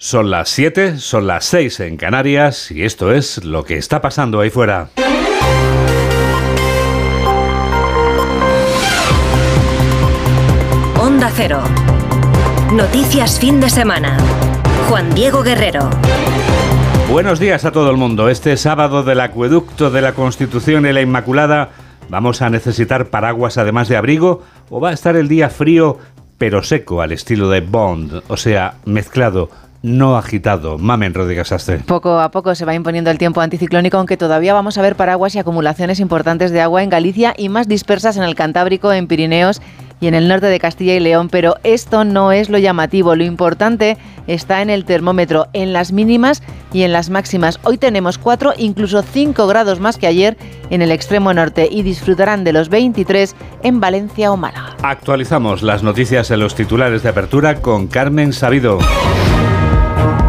Son las 7, son las 6 en Canarias y esto es lo que está pasando ahí fuera. Onda Cero. Noticias fin de semana. Juan Diego Guerrero. Buenos días a todo el mundo. Este sábado del acueducto de la Constitución y la Inmaculada, ¿vamos a necesitar paraguas además de abrigo o va a estar el día frío pero seco al estilo de Bond, o sea, mezclado no agitado. Mamen Rodríguez Astre. Poco a poco se va imponiendo el tiempo anticiclónico, aunque todavía vamos a ver paraguas y acumulaciones importantes de agua en Galicia y más dispersas en el Cantábrico, en Pirineos y en el norte de Castilla y León, pero esto no es lo llamativo. Lo importante está en el termómetro, en las mínimas y en las máximas. Hoy tenemos 4, incluso 5 grados más que ayer en el extremo norte y disfrutarán de los 23 en Valencia o Málaga. Actualizamos las noticias en los titulares de apertura con Carmen Sabido.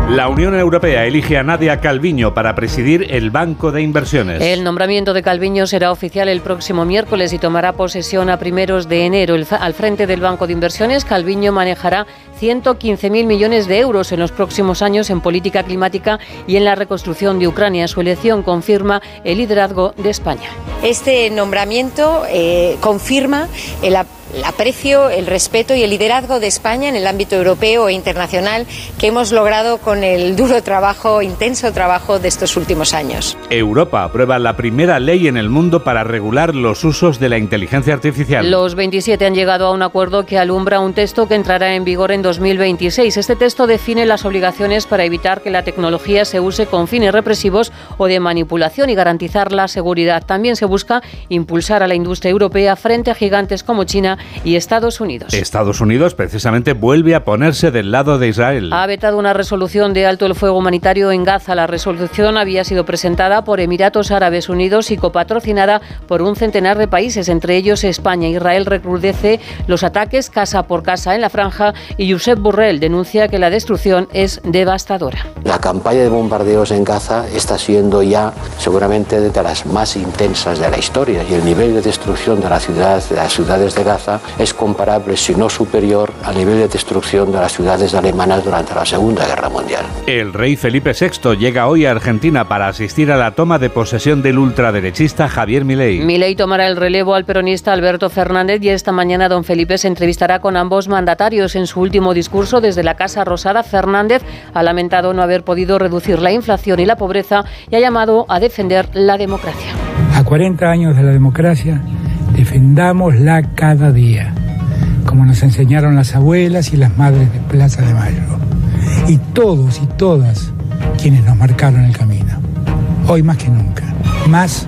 La Unión Europea elige a Nadia Calviño para presidir el Banco de Inversiones. El nombramiento de Calviño será oficial el próximo miércoles y tomará posesión a primeros de enero. al frente del Banco de Inversiones, Calviño manejará 115.000 millones de euros en los próximos años en política climática y en la reconstrucción de Ucrania. Su elección confirma el liderazgo de España. Este nombramiento eh, confirma el el aprecio, el respeto y el liderazgo de España en el ámbito europeo e internacional que hemos logrado con el duro trabajo, intenso trabajo de estos últimos años. Europa aprueba la primera ley en el mundo para regular los usos de la inteligencia artificial. Los 27 han llegado a un acuerdo que alumbra un texto que entrará en vigor en 2026. Este texto define las obligaciones para evitar que la tecnología se use con fines represivos o de manipulación y garantizar la seguridad. También se busca impulsar a la industria europea frente a gigantes como China y Estados Unidos. Estados Unidos precisamente vuelve a ponerse del lado de Israel. Ha vetado una resolución de alto el fuego humanitario en Gaza. La resolución había sido presentada por Emiratos Árabes Unidos y copatrocinada por un centenar de países, entre ellos España. Israel recrudece los ataques casa por casa en la franja y Josep Burrell denuncia que la destrucción es devastadora. La campaña de bombardeos en Gaza está siendo ya seguramente de las más intensas de la historia y el nivel de destrucción de, la ciudad, de las ciudades de Gaza es comparable, si no superior, al nivel de destrucción de las ciudades alemanas durante la Segunda Guerra Mundial. El rey Felipe VI llega hoy a Argentina para asistir a la toma de posesión del ultraderechista Javier Milei. Milei tomará el relevo al peronista Alberto Fernández y esta mañana don Felipe se entrevistará con ambos mandatarios. En su último discurso desde la Casa Rosada, Fernández ha lamentado no haber podido reducir la inflación y la pobreza y ha llamado a defender la democracia. A 40 años de la democracia, defendámosla cada día, como nos enseñaron las abuelas y las madres de Plaza de Mayo, y todos y todas quienes nos marcaron el camino. Hoy más que nunca, más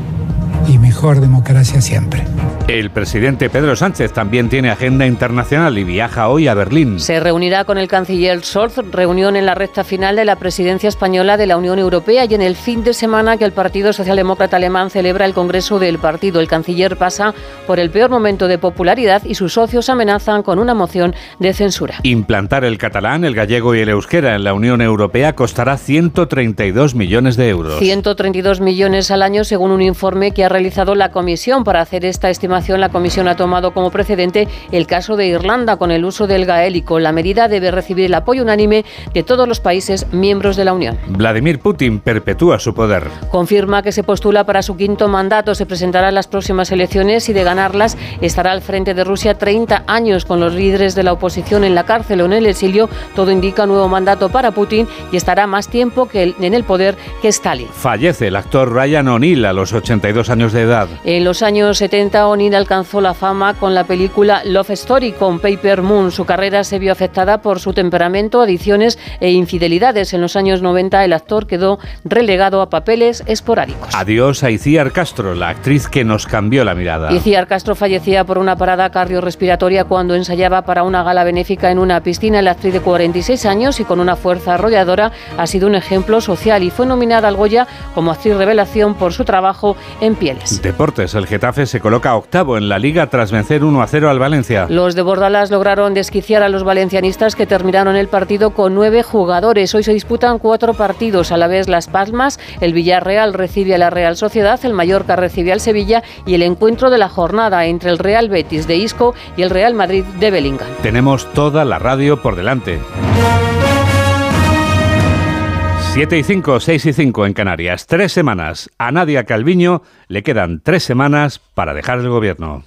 y mejor democracia siempre. El presidente Pedro Sánchez también tiene agenda internacional y viaja hoy a Berlín. Se reunirá con el canciller Scholz, reunión en la recta final de la presidencia española de la Unión Europea y en el fin de semana que el Partido Socialdemócrata Alemán celebra el Congreso del partido. El canciller pasa por el peor momento de popularidad y sus socios amenazan con una moción de censura. Implantar el catalán, el gallego y el euskera en la Unión Europea costará 132 millones de euros. 132 millones al año según un informe que ha realizado la Comisión para hacer esta estimación la Comisión ha tomado como precedente el caso de Irlanda con el uso del gaélico. La medida debe recibir el apoyo unánime de todos los países miembros de la Unión. Vladimir Putin perpetúa su poder. Confirma que se postula para su quinto mandato. Se presentará en las próximas elecciones y de ganarlas estará al frente de Rusia 30 años con los líderes de la oposición en la cárcel o en el exilio. Todo indica nuevo mandato para Putin y estará más tiempo que en el poder que Stalin. Fallece el actor Ryan O'Neill a los 82 años de edad. En los años 70 O'Neill alcanzó la fama con la película Love Story con Paper Moon. Su carrera se vio afectada por su temperamento, adicciones e infidelidades. En los años 90 el actor quedó relegado a papeles esporádicos. Adiós a Iciar Castro, la actriz que nos cambió la mirada. Iciar Castro fallecía por una parada cardiorrespiratoria cuando ensayaba para una gala benéfica en una piscina. La actriz de 46 años y con una fuerza arrolladora ha sido un ejemplo social y fue nominada al Goya como actriz revelación por su trabajo en pieles. Deportes, el Getafe se coloca octavo en la liga tras vencer 1 a 0 al Valencia. Los de Bordalas lograron desquiciar a los valencianistas que terminaron el partido con nueve jugadores. Hoy se disputan cuatro partidos. A la vez Las Palmas, el Villarreal recibe a la Real Sociedad, el Mallorca recibe al Sevilla y el encuentro de la jornada entre el Real Betis de Isco y el Real Madrid de Bellingham. Tenemos toda la radio por delante. 7 y 5, 6 y 5 en Canarias. Tres semanas. A Nadia Calviño le quedan tres semanas para dejar el gobierno.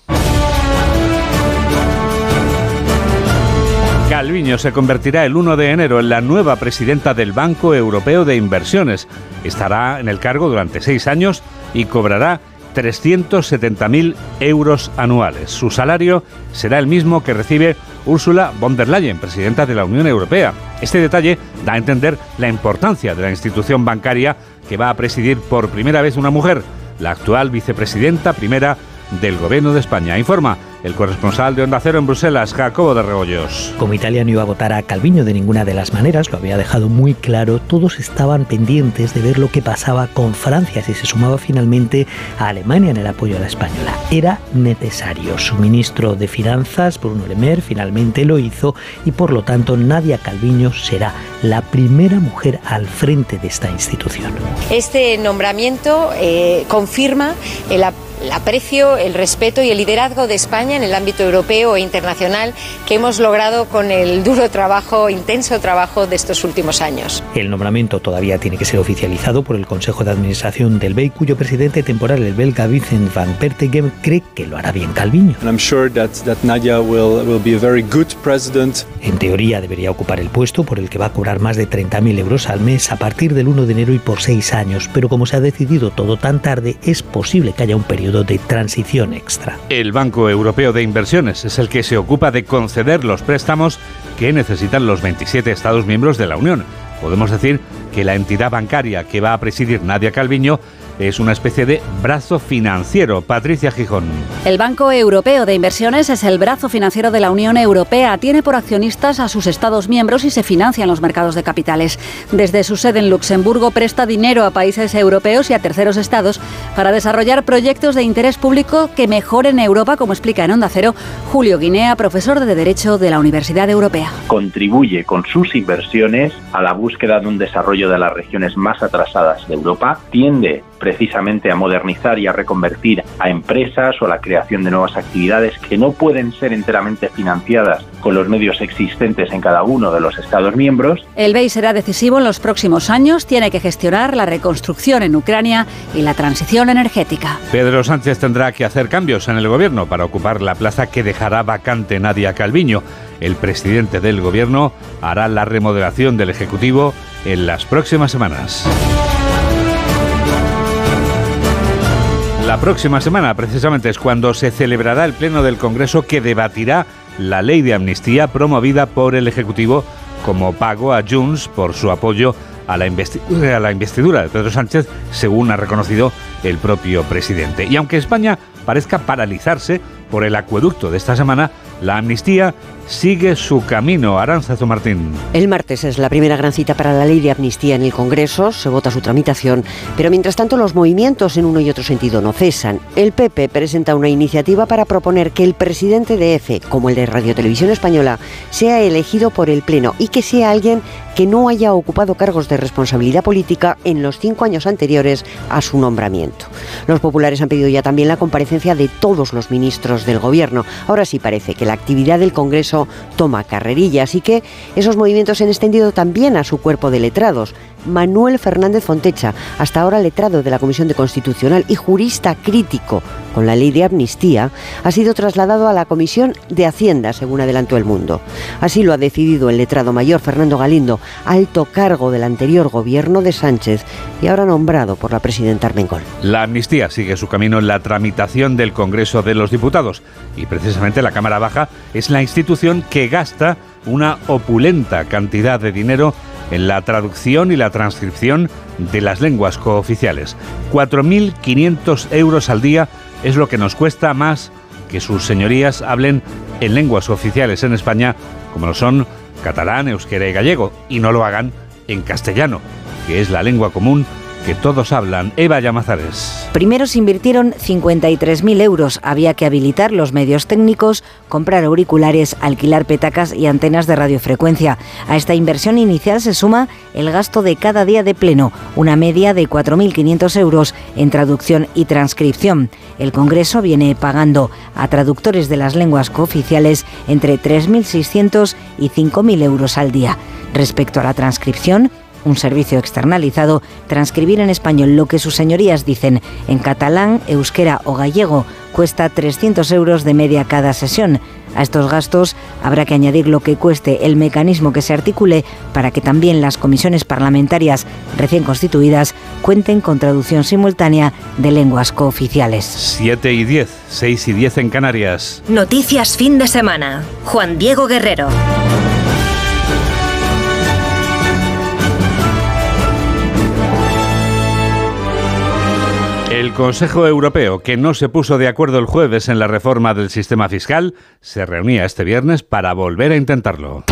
Calviño se convertirá el 1 de enero en la nueva presidenta del Banco Europeo de Inversiones. Estará en el cargo durante seis años y cobrará 370.000 euros anuales. Su salario será el mismo que recibe Ursula von der Leyen, presidenta de la Unión Europea. Este detalle da a entender la importancia de la institución bancaria que va a presidir por primera vez una mujer, la actual vicepresidenta primera del Gobierno de España. Informa el corresponsal de Onda Cero en Bruselas, Jacobo de Rebollos. Como Italia no iba a votar a Calviño de ninguna de las maneras, lo había dejado muy claro, todos estaban pendientes de ver lo que pasaba con Francia si se sumaba finalmente a Alemania en el apoyo a la española. Era necesario. Su ministro de Finanzas, Bruno Le Maire, finalmente lo hizo y por lo tanto Nadia Calviño será la primera mujer al frente de esta institución. Este nombramiento eh, confirma el el aprecio, el respeto y el liderazgo de España en el ámbito europeo e internacional que hemos logrado con el duro trabajo, intenso trabajo de estos últimos años. El nombramiento todavía tiene que ser oficializado por el Consejo de Administración del BEI, cuyo presidente temporal, el belga Vincent van Pertegem, cree que lo hará bien Calviño. En teoría debería ocupar el puesto por el que va a cobrar más de 30.000 euros al mes a partir del 1 de enero y por seis años, pero como se ha decidido todo tan tarde, es posible que haya un periodo de transición extra. El Banco Europeo de Inversiones es el que se ocupa de conceder los préstamos que necesitan los 27 Estados miembros de la Unión. Podemos decir que la entidad bancaria que va a presidir Nadia Calviño es una especie de brazo financiero. Patricia Gijón. El Banco Europeo de Inversiones es el brazo financiero de la Unión Europea. Tiene por accionistas a sus Estados miembros y se financia en los mercados de capitales. Desde su sede en Luxemburgo presta dinero a países europeos y a terceros estados para desarrollar proyectos de interés público que mejoren Europa, como explica en Onda Cero Julio Guinea, profesor de Derecho de la Universidad Europea. Contribuye con sus inversiones a la búsqueda de un desarrollo de las regiones más atrasadas de Europa. Tiende precisamente a modernizar y a reconvertir a empresas o a la creación de nuevas actividades que no pueden ser enteramente financiadas con los medios existentes en cada uno de los Estados miembros. El BEI será decisivo en los próximos años, tiene que gestionar la reconstrucción en Ucrania y la transición energética. Pedro Sánchez tendrá que hacer cambios en el gobierno para ocupar la plaza que dejará vacante Nadia Calviño. El presidente del gobierno hará la remodelación del Ejecutivo en las próximas semanas. La próxima semana, precisamente, es cuando se celebrará el Pleno del Congreso que debatirá la ley de amnistía promovida por el Ejecutivo como pago a Junts por su apoyo a la, a la investidura de Pedro Sánchez, según ha reconocido el propio presidente. Y aunque España parezca paralizarse por el acueducto de esta semana, la amnistía sigue su camino. Aranzazo Martín. El martes es la primera gran cita para la ley de amnistía en el Congreso. Se vota su tramitación. Pero mientras tanto, los movimientos en uno y otro sentido no cesan. El PP presenta una iniciativa para proponer que el presidente de EFE, como el de Radio Televisión Española, sea elegido por el Pleno y que sea alguien que no haya ocupado cargos de responsabilidad política en los cinco años anteriores a su nombramiento. Los populares han pedido ya también la comparecencia de todos los ministros del Gobierno. Ahora sí parece que la actividad del Congreso toma carrerilla, así que esos movimientos se han extendido también a su cuerpo de letrados. Manuel Fernández Fontecha, hasta ahora letrado de la Comisión de Constitucional y jurista crítico con la ley de amnistía, ha sido trasladado a la Comisión de Hacienda, según adelantó el mundo. Así lo ha decidido el letrado mayor Fernando Galindo, alto cargo del anterior gobierno de Sánchez y ahora nombrado por la presidenta Armengol. La amnistía sigue su camino en la tramitación del Congreso de los Diputados y precisamente la Cámara Baja es la institución que gasta una opulenta cantidad de dinero en la traducción y la transcripción de las lenguas cooficiales. 4.500 euros al día es lo que nos cuesta más que sus señorías hablen en lenguas oficiales en España, como lo son catalán, euskera y gallego, y no lo hagan en castellano, que es la lengua común que todos hablan. Eva Llamazares. Primero se invirtieron 53.000 euros. Había que habilitar los medios técnicos, comprar auriculares, alquilar petacas y antenas de radiofrecuencia. A esta inversión inicial se suma el gasto de cada día de pleno, una media de 4.500 euros en traducción y transcripción. El Congreso viene pagando a traductores de las lenguas cooficiales entre 3.600 y 5.000 euros al día. Respecto a la transcripción, un servicio externalizado, transcribir en español lo que sus señorías dicen en catalán, euskera o gallego cuesta 300 euros de media cada sesión. A estos gastos habrá que añadir lo que cueste el mecanismo que se articule para que también las comisiones parlamentarias recién constituidas cuenten con traducción simultánea de lenguas cooficiales. 7 y 10, 6 y 10 en Canarias. Noticias fin de semana. Juan Diego Guerrero. El Consejo Europeo, que no se puso de acuerdo el jueves en la reforma del sistema fiscal, se reunía este viernes para volver a intentarlo.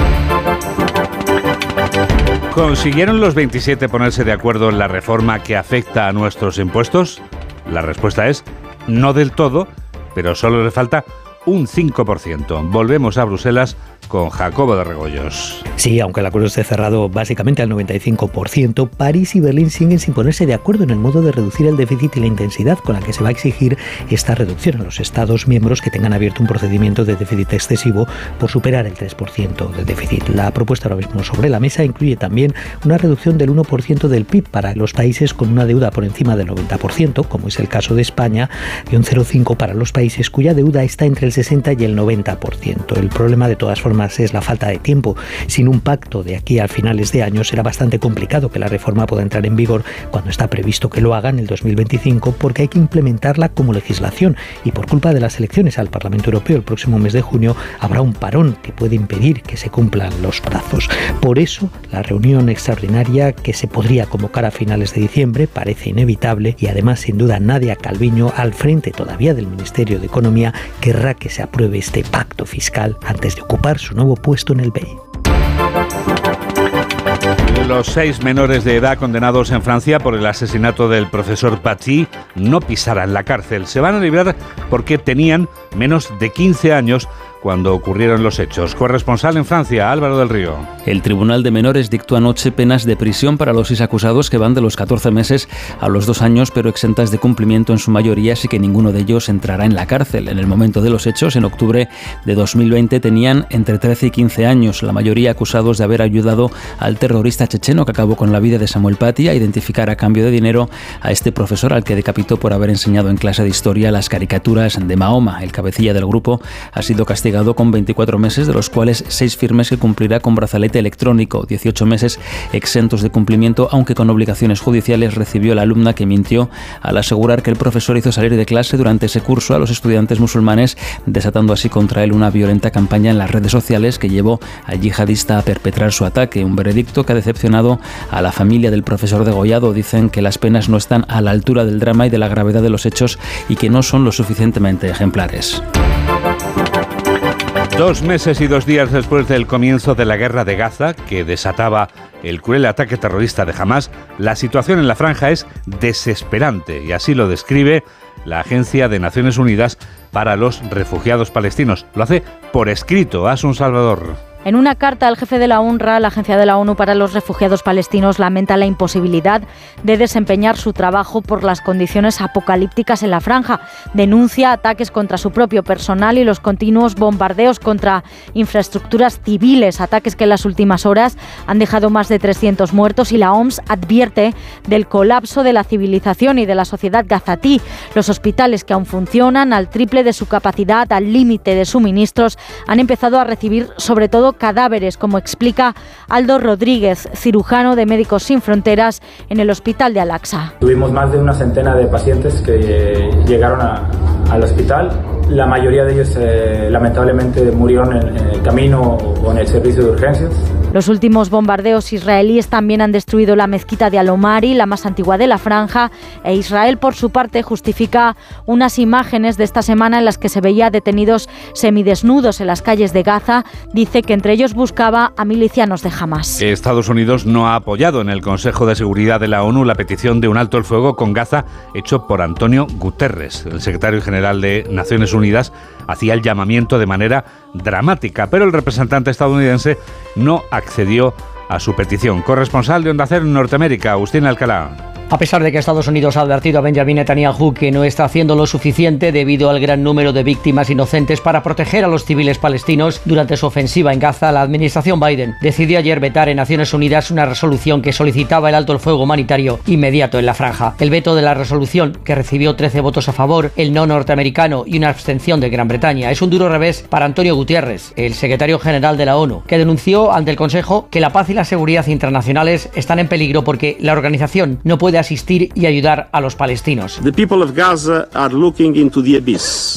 ¿Consiguieron los 27 ponerse de acuerdo en la reforma que afecta a nuestros impuestos? La respuesta es no del todo, pero solo le falta un 5%. Volvemos a Bruselas con Jacobo de Regoyos. Sí, aunque el acuerdo esté cerrado básicamente al 95%, París y Berlín siguen sin ponerse de acuerdo en el modo de reducir el déficit y la intensidad con la que se va a exigir esta reducción a los Estados miembros que tengan abierto un procedimiento de déficit excesivo por superar el 3% del déficit. La propuesta ahora mismo sobre la mesa incluye también una reducción del 1% del PIB para los países con una deuda por encima del 90%, como es el caso de España, y un 0,5% para los países cuya deuda está entre el 60 y el 90%. El problema de todas formas es la falta de tiempo. Sin un pacto de aquí a finales de año será bastante complicado que la reforma pueda entrar en vigor cuando está previsto que lo haga en el 2025 porque hay que implementarla como legislación y por culpa de las elecciones al Parlamento Europeo el próximo mes de junio habrá un parón que puede impedir que se cumplan los plazos. Por eso la reunión extraordinaria que se podría convocar a finales de diciembre parece inevitable y además sin duda Nadia Calviño al frente todavía del Ministerio de Economía querrá que se apruebe este pacto fiscal antes de ocupar su nuevo puesto en el BEI. Los seis menores de edad condenados en Francia por el asesinato del profesor Paty no pisarán la cárcel. Se van a librar porque tenían menos de 15 años cuando ocurrieron los hechos. Corresponsal en Francia, Álvaro del Río. El Tribunal de Menores dictó anoche penas de prisión para los seis acusados que van de los 14 meses a los dos años, pero exentas de cumplimiento en su mayoría, así que ninguno de ellos entrará en la cárcel. En el momento de los hechos, en octubre de 2020, tenían entre 13 y 15 años, la mayoría acusados de haber ayudado al terrorista checheno que acabó con la vida de Samuel Paty a identificar a cambio de dinero a este profesor al que decapitó por haber enseñado en clase de historia las caricaturas de Mahoma. El cabecilla del grupo ha sido castigado con 24 meses, de los cuales 6 firmes que cumplirá con brazalete electrónico, 18 meses exentos de cumplimiento, aunque con obligaciones judiciales recibió la alumna que mintió al asegurar que el profesor hizo salir de clase durante ese curso a los estudiantes musulmanes, desatando así contra él una violenta campaña en las redes sociales que llevó al yihadista a perpetrar su ataque, un veredicto que ha decepcionado a la familia del profesor degollado. Dicen que las penas no están a la altura del drama y de la gravedad de los hechos y que no son lo suficientemente ejemplares. Dos meses y dos días después del comienzo de la guerra de Gaza, que desataba el cruel ataque terrorista de Hamas, la situación en la franja es desesperante y así lo describe la Agencia de Naciones Unidas para los Refugiados Palestinos. Lo hace por escrito, Asun Salvador. En una carta al jefe de la UNRWA, la Agencia de la ONU para los Refugiados Palestinos lamenta la imposibilidad de desempeñar su trabajo por las condiciones apocalípticas en la franja. Denuncia ataques contra su propio personal y los continuos bombardeos contra infraestructuras civiles, ataques que en las últimas horas han dejado más de 300 muertos y la OMS advierte del colapso de la civilización y de la sociedad gazatí. Los hospitales que aún funcionan al triple de su capacidad, al límite de suministros, han empezado a recibir sobre todo cadáveres, como explica Aldo Rodríguez, cirujano de Médicos Sin Fronteras en el Hospital de Al-Aqsa. Tuvimos más de una centena de pacientes que llegaron al hospital. La mayoría de ellos eh, lamentablemente murieron en, en el camino o en el servicio de urgencias. Los últimos bombardeos israelíes también han destruido la mezquita de Alomari, la más antigua de la franja, e Israel por su parte justifica unas imágenes de esta semana en las que se veía detenidos semidesnudos en las calles de Gaza. Dice que entre ellos buscaba a milicianos de Hamas. Estados Unidos no ha apoyado en el Consejo de Seguridad de la ONU la petición de un alto el fuego con Gaza hecho por Antonio Guterres, el secretario general de Naciones Unidas, hacía el llamamiento de manera dramática, pero el representante estadounidense no accedió a su petición. Corresponsal de Onda Cero en Norteamérica, Agustín Alcalá. A pesar de que Estados Unidos ha advertido a Benjamin Netanyahu que no está haciendo lo suficiente debido al gran número de víctimas inocentes para proteger a los civiles palestinos durante su ofensiva en Gaza, la administración Biden decidió ayer vetar en Naciones Unidas una resolución que solicitaba el alto el fuego humanitario inmediato en la franja. El veto de la resolución, que recibió 13 votos a favor, el no norteamericano y una abstención de Gran Bretaña, es un duro revés para Antonio Gutiérrez, el secretario general de la ONU, que denunció ante el Consejo que la paz y la seguridad internacionales están en peligro porque la organización no puede asistir y ayudar a los palestinos.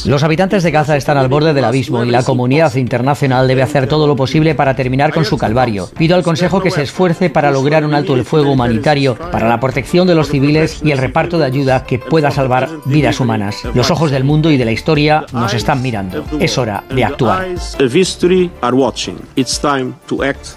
Los habitantes de Gaza están al borde del abismo y la comunidad internacional debe hacer todo lo posible para terminar con su calvario. Pido al Consejo que se esfuerce para lograr un alto el fuego humanitario, para la protección de los civiles y el reparto de ayuda que pueda salvar vidas humanas. Los ojos del mundo y de la historia nos están mirando. Es hora de actuar.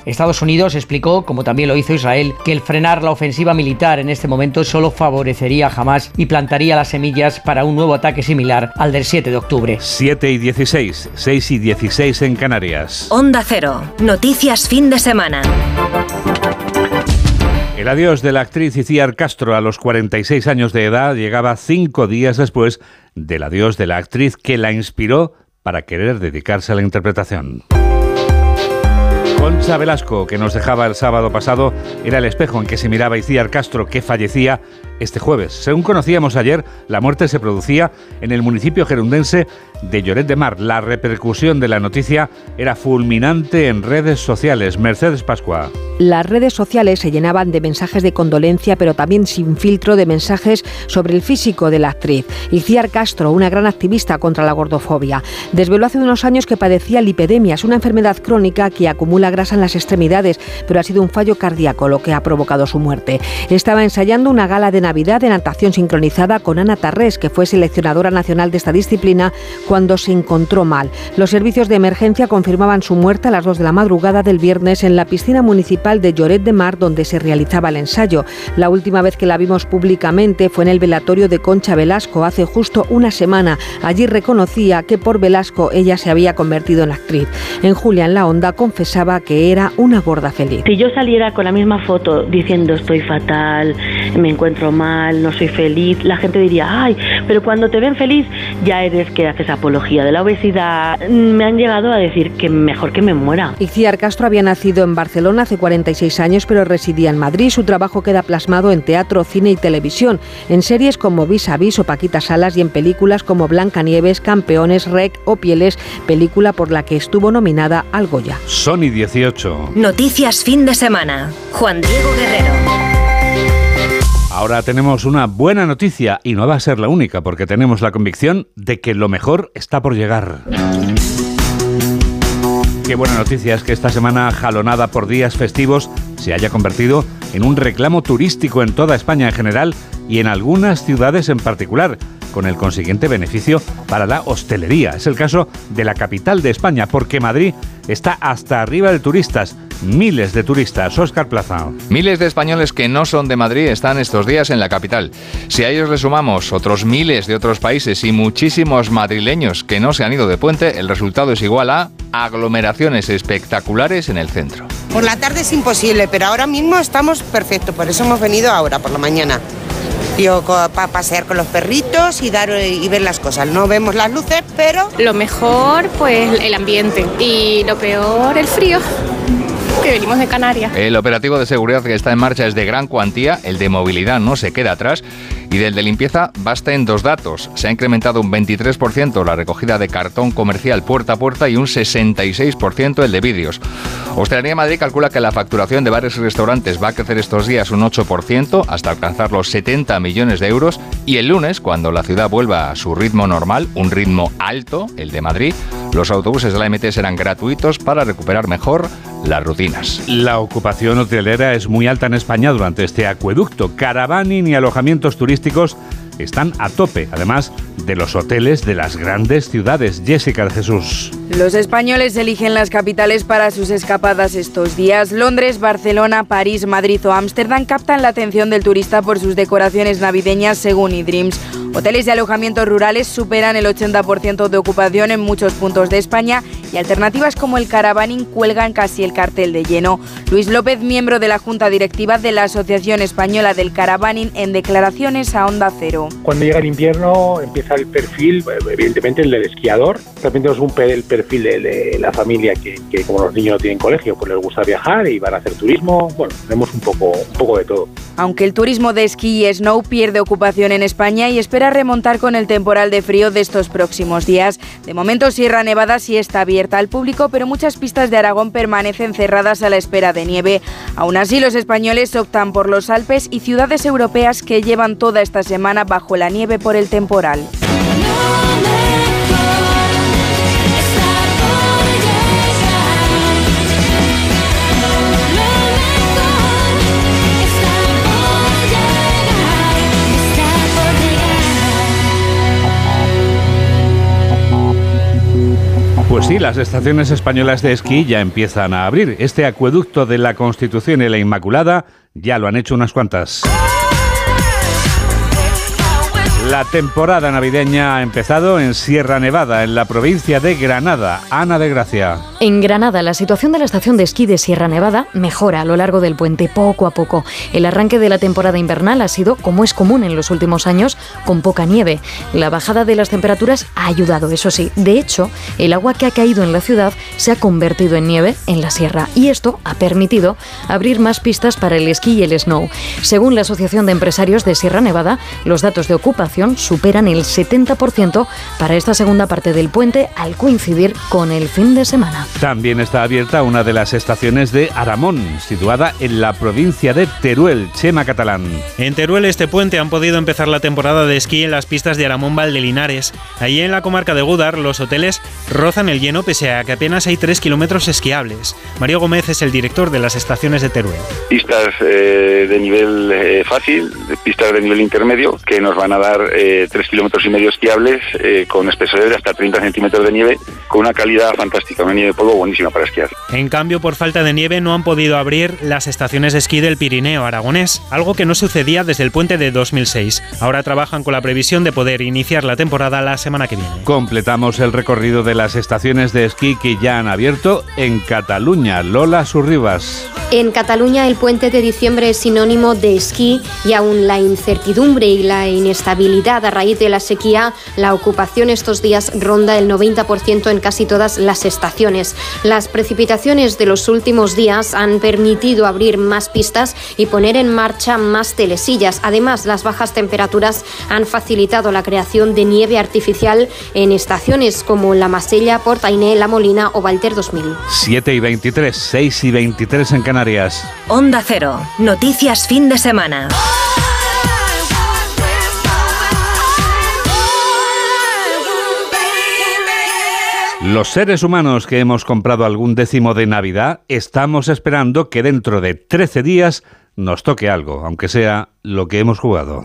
Estados Unidos explicó, como también lo hizo Israel, que el frenar la ofensiva militar en este momento solo favorecería a Hamas y plantaría las semillas para un nuevo ataque similar al del 7 de octubre. 7 y 16, 6 y 16 en Canarias. Onda Cero, noticias fin de semana. El adiós de la actriz Iciar Castro a los 46 años de edad llegaba cinco días después del adiós de la actriz que la inspiró para querer dedicarse a la interpretación. Concha Velasco, que nos dejaba el sábado pasado, era el espejo en que se miraba Iciar Castro, que fallecía este jueves. Según conocíamos ayer, la muerte se producía en el municipio gerundense de Lloret de Mar. La repercusión de la noticia era fulminante en redes sociales. Mercedes Pascua. Las redes sociales se llenaban de mensajes de condolencia, pero también sin filtro de mensajes sobre el físico de la actriz. Iciar Castro, una gran activista contra la gordofobia, desveló hace unos años que padecía lipedemias, una enfermedad crónica que acumula grasa en las extremidades, pero ha sido un fallo cardíaco lo que ha provocado su muerte. Estaba ensayando una gala de Navidad de natación sincronizada con Ana Tarrés, que fue seleccionadora nacional de esta disciplina, cuando se encontró mal. Los servicios de emergencia confirmaban su muerte a las 2 de la madrugada del viernes en la piscina municipal de Lloret de Mar, donde se realizaba el ensayo. La última vez que la vimos públicamente fue en el velatorio de Concha Velasco hace justo una semana. Allí reconocía que por Velasco ella se había convertido en actriz. En Julia en la Onda confesaba que era una gorda feliz. Si yo saliera con la misma foto diciendo estoy fatal, me encuentro mal, no soy feliz, la gente diría, ay, pero cuando te ven feliz ya eres que haces apología de la obesidad. Me han llegado a decir que mejor que me muera. Iciar Castro había nacido en Barcelona hace 46 años, pero residía en Madrid. Su trabajo queda plasmado en teatro, cine y televisión, en series como Vis a Vis o Paquita Salas y en películas como Blanca Nieves, Campeones, Rec o Pieles, película por la que estuvo nominada al Goya. Sony 18. Noticias fin de semana. Juan Diego Guerrero. Ahora tenemos una buena noticia y no va a ser la única porque tenemos la convicción de que lo mejor está por llegar. Qué buena noticia es que esta semana jalonada por días festivos se haya convertido en un reclamo turístico en toda España en general y en algunas ciudades en particular, con el consiguiente beneficio para la hostelería. Es el caso de la capital de España, porque Madrid está hasta arriba de turistas, miles de turistas. Oscar Plaza. Miles de españoles que no son de Madrid están estos días en la capital. Si a ellos le sumamos otros miles de otros países y muchísimos madrileños que no se han ido de puente, el resultado es igual a aglomeraciones espectaculares en el centro. Por la tarde es imposible, pero ahora mismo estamos perfectos, por eso hemos venido ahora, por la mañana. Yo para pasear con los perritos y dar y ver las cosas. No vemos las luces, pero lo mejor pues el ambiente y lo peor el frío que venimos de Canarias. El operativo de seguridad que está en marcha es de gran cuantía, el de movilidad no se queda atrás y del de limpieza basta en dos datos. Se ha incrementado un 23% la recogida de cartón comercial puerta a puerta y un 66% el de vídeos. Hostelería Madrid calcula que la facturación de bares y restaurantes va a crecer estos días un 8% hasta alcanzar los 70 millones de euros y el lunes, cuando la ciudad vuelva a su ritmo normal, un ritmo alto, el de Madrid, los autobuses de la MT serán gratuitos para recuperar mejor las rutinas. La ocupación hotelera es muy alta en España durante este acueducto. Caravaning y alojamientos turísticos turísticos están a tope, además de los hoteles de las grandes ciudades. Jessica de Jesús. Los españoles eligen las capitales para sus escapadas estos días. Londres, Barcelona, París, Madrid o Ámsterdam captan la atención del turista por sus decoraciones navideñas según eDreams. Hoteles y alojamientos rurales superan el 80% de ocupación en muchos puntos de España y alternativas como el caravaning cuelgan casi el cartel de lleno. Luis López, miembro de la Junta Directiva de la Asociación Española del Caravaning, en declaraciones a Onda Cero. Cuando llega el invierno empieza el perfil, evidentemente el del esquiador, también tenemos un, el perfil de, la familia que, que, como los niños no tienen colegio, pues les gusta viajar y van a hacer turismo, bueno, tenemos un poco, un poco de todo. Aunque el turismo de esquí y snow pierde ocupación en España y espera remontar con el temporal de frío de estos próximos días, de momento Sierra Nevada sí está abierta al público, pero muchas pistas de Aragón permanecen cerradas a la espera de nieve. Aún así, los españoles optan por los Alpes y ciudades europeas que llevan toda esta semana bajo la nieve por el temporal. Pues sí, las estaciones españolas de esquí ya empiezan a abrir. Este acueducto de la Constitución y la Inmaculada ya lo han hecho unas cuantas. La temporada navideña ha empezado en Sierra Nevada, en la provincia de Granada. Ana de Gracia. En Granada, la situación de la estación de esquí de Sierra Nevada mejora a lo largo del puente poco a poco. El arranque de la temporada invernal ha sido, como es común en los últimos años, con poca nieve. La bajada de las temperaturas ha ayudado, eso sí. De hecho, el agua que ha caído en la ciudad se ha convertido en nieve en la sierra y esto ha permitido abrir más pistas para el esquí y el snow. Según la Asociación de Empresarios de Sierra Nevada, los datos de ocupación superan el 70% para esta segunda parte del puente al coincidir con el fin de semana. También está abierta una de las estaciones de Aramón, situada en la provincia de Teruel, Chema Catalán. En Teruel este puente han podido empezar la temporada de esquí en las pistas de Aramón Valdelinares. Allí en la comarca de Gudar los hoteles rozan el lleno pese a que apenas hay 3 kilómetros esquiables. Mario Gómez es el director de las estaciones de Teruel. Pistas eh, de nivel eh, fácil, pistas de nivel intermedio que nos van a dar eh, tres kilómetros y medio esquiables eh, con espesores de hasta 30 centímetros de nieve, con una calidad fantástica, una nieve de polvo buenísima para esquiar. En cambio, por falta de nieve no han podido abrir las estaciones de esquí del Pirineo aragonés, algo que no sucedía desde el puente de 2006. Ahora trabajan con la previsión de poder iniciar la temporada la semana que viene. Completamos el recorrido de las estaciones de esquí que ya han abierto en Cataluña. Lola Surribas. En Cataluña el puente de diciembre es sinónimo de esquí y aún la incertidumbre y la inestabilidad a raíz de la sequía, la ocupación estos días ronda el 90% en casi todas las estaciones. Las precipitaciones de los últimos días han permitido abrir más pistas y poner en marcha más telesillas. Además, las bajas temperaturas han facilitado la creación de nieve artificial en estaciones como La Masella, Portainé, La Molina o Valter 2000. 7 y 23, 6 y 23 en Canadá. Onda Cero. Noticias fin de semana. Los seres humanos que hemos comprado algún décimo de Navidad estamos esperando que dentro de 13 días nos toque algo, aunque sea lo que hemos jugado.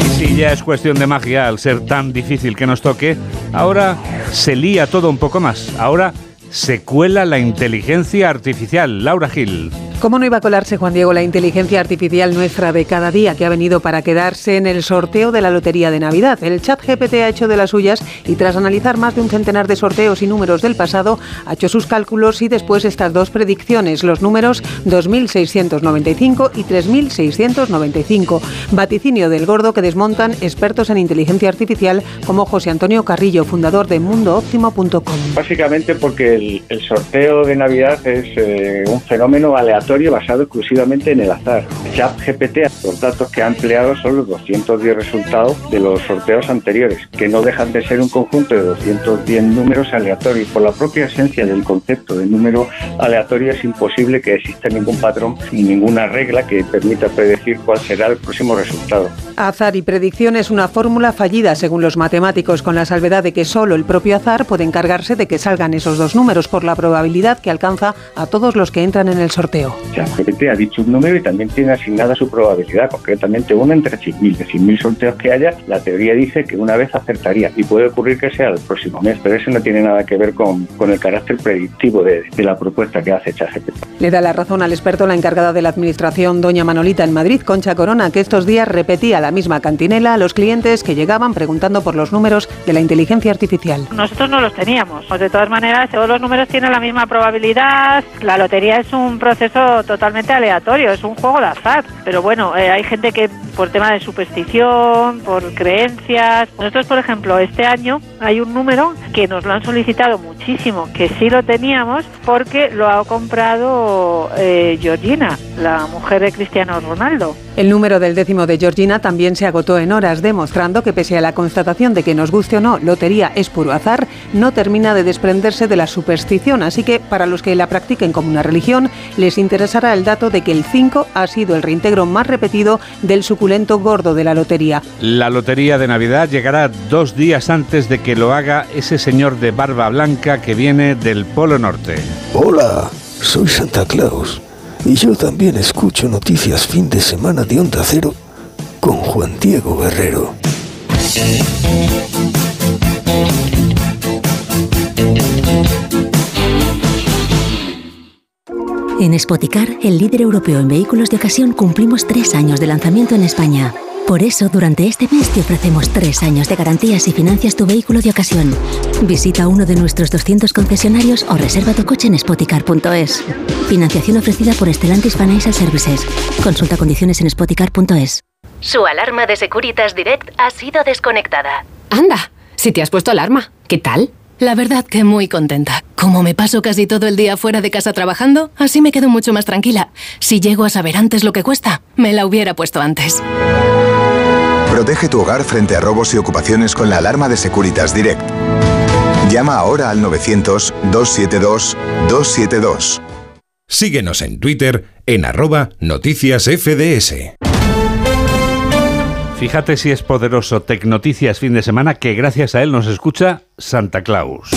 Y si ya es cuestión de magia al ser tan difícil que nos toque, ahora se lía todo un poco más. Ahora se cuela la inteligencia artificial. Laura Gil. ¿Cómo no iba a colarse, Juan Diego, la inteligencia artificial nuestra de cada día que ha venido para quedarse en el sorteo de la Lotería de Navidad? El chat GPT ha hecho de las suyas y tras analizar más de un centenar de sorteos y números del pasado, ha hecho sus cálculos y después estas dos predicciones, los números 2.695 y 3.695. Vaticinio del gordo que desmontan expertos en inteligencia artificial como José Antonio Carrillo, fundador de mundooptimo.com. Básicamente porque el, sorteo de Navidad es eh, un fenómeno aleatorio basado exclusivamente en el azar. ChatGPT, los datos que ha empleado son los 210 resultados de los sorteos anteriores, que no dejan de ser un conjunto de 210 números aleatorios. Por la propia esencia del concepto de número aleatorio es imposible que exista ningún patrón ni ninguna regla que permita predecir cuál será el próximo resultado. Azar y predicción es una fórmula fallida según los matemáticos, con la salvedad de que solo el propio azar puede encargarse de que salgan esos dos números por la probabilidad que alcanza a todos los que entran en el sorteo. ChatGPT ha dicho un número y también tiene asignada su probabilidad, concretamente una entre 100.000. De 100.000 sorteos que haya, la teoría dice que una vez acertaría y puede ocurrir que sea el próximo mes, pero eso no tiene nada que ver con, con el carácter predictivo de, de la propuesta que hace ChatGPT. Le da la razón al experto la encargada de la administración, doña Manolita en Madrid, Concha Corona, que estos días repetía la misma cantinela a los clientes que llegaban preguntando por los números de la inteligencia artificial. Nosotros no los teníamos. Pues de todas maneras, todos los números tienen la misma probabilidad. La lotería es un proceso totalmente aleatorio, es un juego de azar. Pero bueno, eh, hay gente que por tema de superstición, por creencias. Nosotros, por ejemplo, este año hay un número que nos lo han solicitado muchísimo, que sí lo teníamos porque lo ha comprado eh, Georgina, la mujer de Cristiano Ronaldo. El número del décimo de Georgina también se agotó en horas, demostrando que pese a la constatación de que nos guste o no, lotería es puro azar, no termina de desprenderse de la superstición. Así que para los que la practiquen como una religión, les interesará el dato de que el 5 ha sido el reintegro más repetido del suculento gordo de la lotería. La lotería de Navidad llegará dos días antes de que lo haga ese señor de barba blanca que viene del Polo Norte. Hola, soy Santa Claus y yo también escucho noticias fin de semana de Onda Cero con Juan Diego Guerrero. En Spoticar, el líder europeo en vehículos de ocasión, cumplimos tres años de lanzamiento en España. Por eso, durante este mes te ofrecemos tres años de garantías y financias tu vehículo de ocasión. Visita uno de nuestros 200 concesionarios o reserva tu coche en spoticar.es. Financiación ofrecida por Stellantis Financial Services. Consulta condiciones en spoticar.es. Su alarma de Securitas Direct ha sido desconectada. Anda, si te has puesto alarma, ¿qué tal? La verdad que muy contenta. Como me paso casi todo el día fuera de casa trabajando, así me quedo mucho más tranquila. Si llego a saber antes lo que cuesta, me la hubiera puesto antes. Protege tu hogar frente a robos y ocupaciones con la alarma de Securitas Direct. Llama ahora al 900-272-272. Síguenos en Twitter en arroba noticias FDS. Fíjate si es poderoso Tecnoticias fin de semana que gracias a él nos escucha Santa Claus.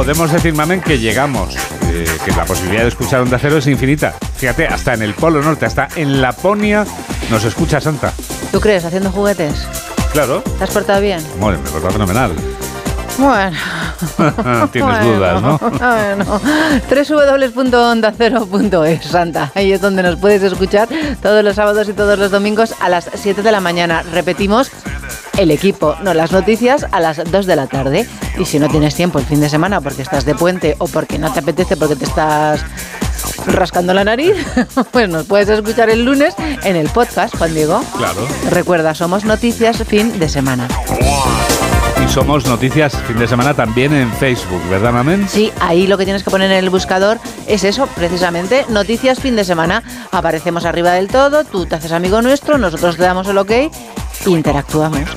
Podemos decir, mamen, que llegamos, eh, que la posibilidad de escuchar Onda Cero es infinita. Fíjate, hasta en el Polo Norte, hasta en Laponia nos escucha Santa. ¿Tú crees? ¿Haciendo juguetes? Claro. ¿Te has portado bien? Bueno, me portado fenomenal. Bueno. Tienes dudas, ¿no? Bueno, www.ondacero.es, Santa. Ahí es donde nos puedes escuchar todos los sábados y todos los domingos a las 7 de la mañana. Repetimos, el equipo, no las noticias, a las 2 de la tarde. Y si no tienes tiempo el fin de semana porque estás de puente o porque no te apetece porque te estás rascando la nariz, pues nos puedes escuchar el lunes en el podcast, Juan Diego. Claro. Recuerda, somos noticias fin de semana. Somos noticias fin de semana también en Facebook, ¿verdad, mamen? Sí, ahí lo que tienes que poner en el buscador es eso, precisamente, noticias fin de semana. Aparecemos arriba del todo, tú te haces amigo nuestro, nosotros te damos el ok interactuamos.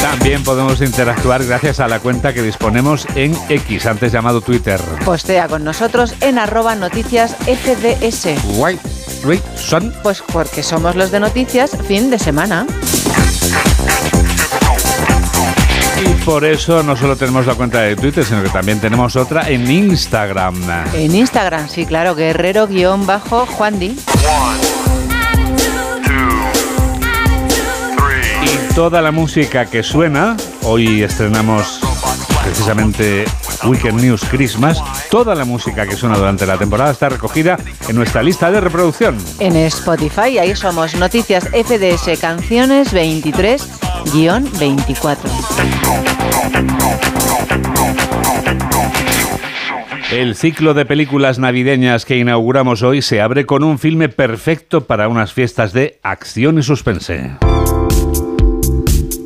También podemos interactuar gracias a la cuenta que disponemos en X, antes llamado Twitter. Postea con nosotros en arroba noticias FDS. Guay. Son. Pues porque somos los de noticias fin de semana. Y por eso no solo tenemos la cuenta de Twitter, sino que también tenemos otra en Instagram. En Instagram, sí, claro, guerrero-juandi. Toda la música que suena, hoy estrenamos precisamente Weekend News Christmas, toda la música que suena durante la temporada está recogida en nuestra lista de reproducción. En Spotify, ahí somos Noticias FDS Canciones 23-24. El ciclo de películas navideñas que inauguramos hoy se abre con un filme perfecto para unas fiestas de acción y suspense.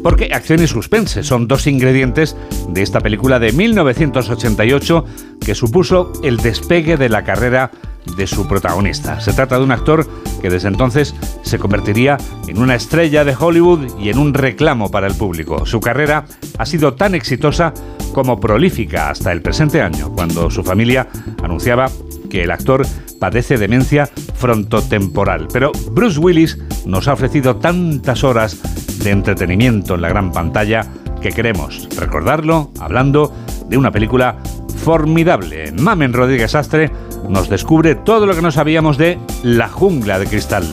Porque acción y suspense son dos ingredientes de esta película de 1988 que supuso el despegue de la carrera de su protagonista. Se trata de un actor que desde entonces se convertiría en una estrella de Hollywood y en un reclamo para el público. Su carrera ha sido tan exitosa como prolífica hasta el presente año, cuando su familia anunciaba que el actor padece demencia frontotemporal. Pero Bruce Willis nos ha ofrecido tantas horas de entretenimiento en la gran pantalla que queremos recordarlo hablando de una película formidable. Mamen Rodríguez Astre nos descubre todo lo que no sabíamos de La jungla de cristal.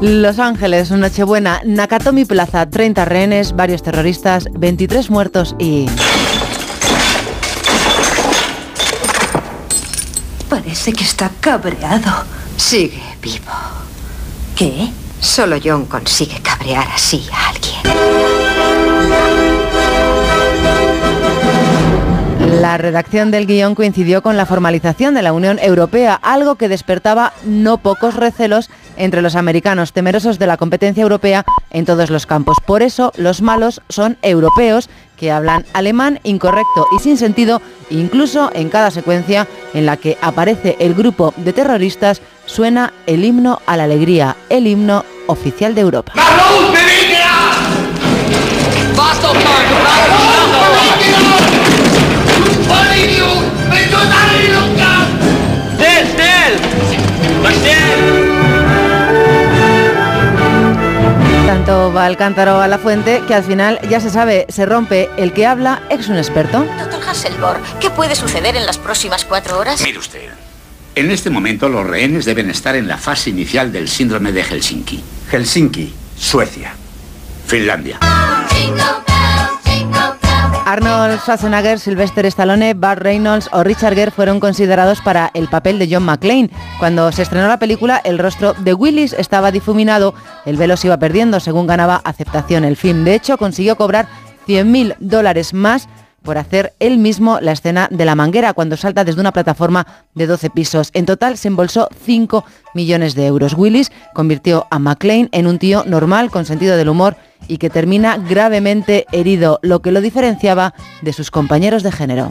Los Ángeles, Nochebuena, Nakatomi Plaza, 30 rehenes, varios terroristas, 23 muertos y... Parece que está cabreado. Sigue vivo. ¿Qué? Solo John consigue cabrear así a alguien. La redacción del guion coincidió con la formalización de la Unión Europea, algo que despertaba no pocos recelos entre los americanos temerosos de la competencia europea en todos los campos. Por eso los malos son europeos que hablan alemán incorrecto y sin sentido, incluso en cada secuencia en la que aparece el grupo de terroristas suena el himno a la alegría, el himno oficial de Europa. Tanto va el cántaro a la fuente que al final ya se sabe, se rompe. El que habla es un experto. Doctor Hasselborg, ¿qué puede suceder en las próximas cuatro horas? Mire usted, en este momento los rehenes deben estar en la fase inicial del síndrome de Helsinki. Helsinki, Suecia. Finlandia. Arnold Schwarzenegger, Sylvester Stallone, Bart Reynolds o Richard Gere fueron considerados para el papel de John McClane. Cuando se estrenó la película, el rostro de Willis estaba difuminado, el velo se iba perdiendo según ganaba aceptación el film. De hecho, consiguió cobrar 100.000 dólares más por hacer él mismo la escena de la manguera cuando salta desde una plataforma de 12 pisos. En total se embolsó 5 millones de euros. Willis convirtió a McClane en un tío normal, con sentido del humor y que termina gravemente herido, lo que lo diferenciaba de sus compañeros de género.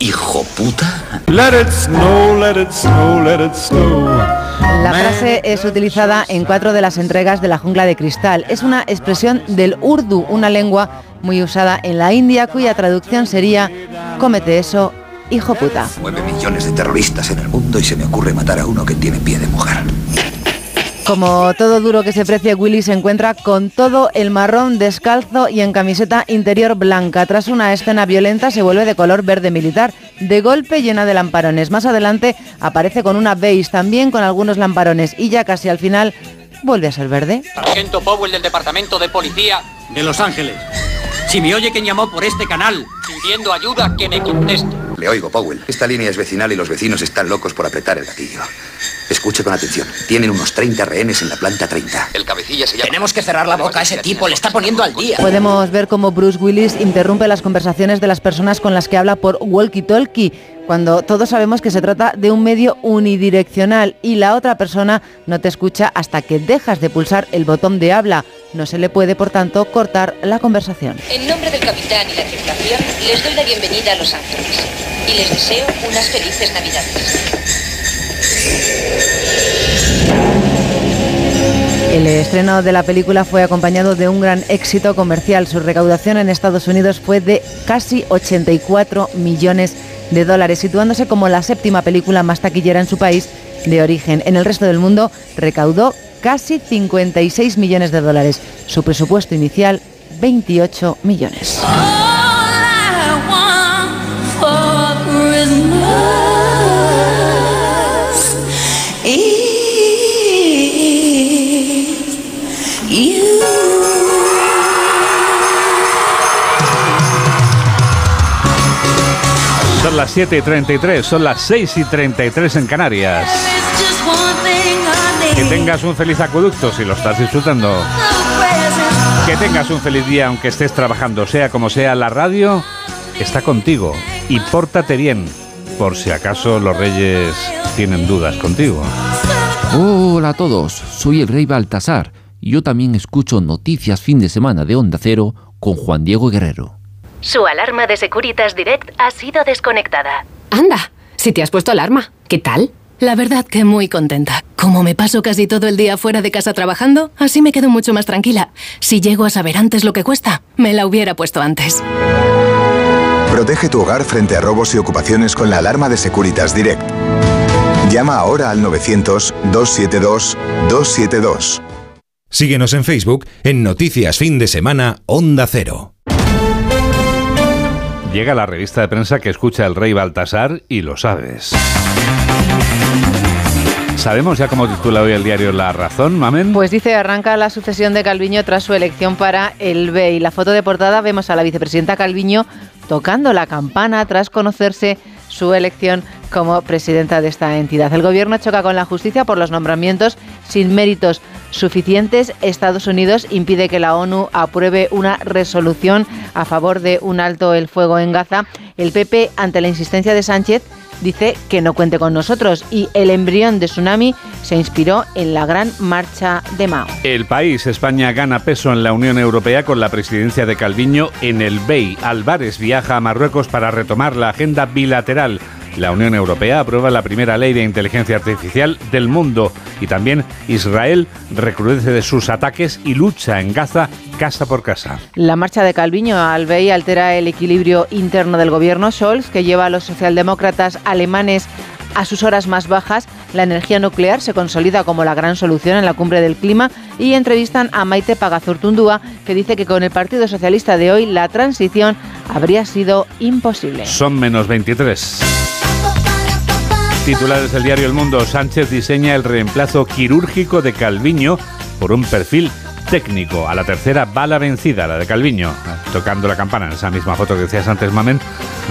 hijo puta. Let it snow, let it snow, let it snow. La frase es utilizada en cuatro de las entregas de La Jungla de Cristal. Es una expresión del urdu, una lengua muy usada en la India, cuya traducción sería cómete eso, hijo puta. Nueve millones de terroristas en el mundo y se me ocurre matar a uno que tiene pie de mujer. Como todo duro que se precie, Willy se encuentra con todo el marrón descalzo y en camiseta interior blanca. Tras una escena violenta se vuelve de color verde militar, de golpe llena de lamparones. Más adelante aparece con una beige también con algunos lamparones y ya casi al final vuelve a ser verde. Sargento Powell del Departamento de Policía de Los Ángeles. Si me oye quien llamó por este canal pidiendo ayuda, que me conteste. Le oigo, Powell. Esta línea es vecinal y los vecinos están locos por apretar el gatillo. Escuche con atención. Tienen unos 30 rehenes en la planta 30. El cabecilla se llama... Tenemos que cerrar la boca a ese tipo, le está poniendo al día. Podemos ver cómo Bruce Willis interrumpe las conversaciones de las personas con las que habla por walkie-talkie, cuando todos sabemos que se trata de un medio unidireccional y la otra persona no te escucha hasta que dejas de pulsar el botón de habla. No se le puede, por tanto, cortar la conversación. En nombre del capitán y la tripulación, les doy la bienvenida a Los Ángeles y les deseo unas felices Navidades. El estreno de la película fue acompañado de un gran éxito comercial. Su recaudación en Estados Unidos fue de casi 84 millones de dólares, situándose como la séptima película más taquillera en su país de origen. En el resto del mundo recaudó casi 56 millones de dólares. Su presupuesto inicial, 28 millones. Son las 7 y 33, son las 6 y 33 en Canarias. Que tengas un feliz acueducto si lo estás disfrutando. Que tengas un feliz día aunque estés trabajando, sea como sea, la radio está contigo. Y pórtate bien, por si acaso los reyes tienen dudas contigo. Hola a todos, soy el rey Baltasar y yo también escucho noticias fin de semana de Onda Cero con Juan Diego Guerrero. Su alarma de Securitas Direct ha sido desconectada. Anda, si te has puesto alarma, ¿qué tal? La verdad que muy contenta. Como me paso casi todo el día fuera de casa trabajando, así me quedo mucho más tranquila. Si llego a saber antes lo que cuesta, me la hubiera puesto antes. Protege tu hogar frente a robos y ocupaciones con la alarma de Securitas Direct. Llama ahora al 900-272-272. Síguenos en Facebook en Noticias Fin de Semana Onda Cero. Llega la revista de prensa que escucha el rey Baltasar y lo sabes. ¿Sabemos ya cómo titula hoy el diario La Razón, Mamen? Pues dice, arranca la sucesión de Calviño tras su elección para el BEI. La foto de portada vemos a la vicepresidenta Calviño tocando la campana tras conocerse su elección como presidenta de esta entidad. El gobierno choca con la justicia por los nombramientos sin méritos suficientes. Estados Unidos impide que la ONU apruebe una resolución a favor de un alto el fuego en Gaza. El PP, ante la insistencia de Sánchez, dice que no cuente con nosotros y el embrión de tsunami se inspiró en la gran marcha de Mao. El país, España, gana peso en la Unión Europea con la presidencia de Calviño en el BEI. Álvarez viaja a Marruecos para retomar la agenda bilateral. La Unión Europea aprueba la primera ley de inteligencia artificial del mundo y también Israel recrudece de sus ataques y lucha en Gaza casa por casa. La marcha de Calviño al BEI altera el equilibrio interno del gobierno Scholz, que lleva a los socialdemócratas alemanes a sus horas más bajas, la energía nuclear se consolida como la gran solución en la cumbre del clima y entrevistan a Maite Pagazurtundúa, que dice que con el Partido Socialista de hoy la transición habría sido imposible. Son menos 23. Titulares del diario El Mundo. Sánchez diseña el reemplazo quirúrgico de Calviño por un perfil técnico. A la tercera bala vencida, la de Calviño, tocando la campana en esa misma foto que decías antes, Mamen.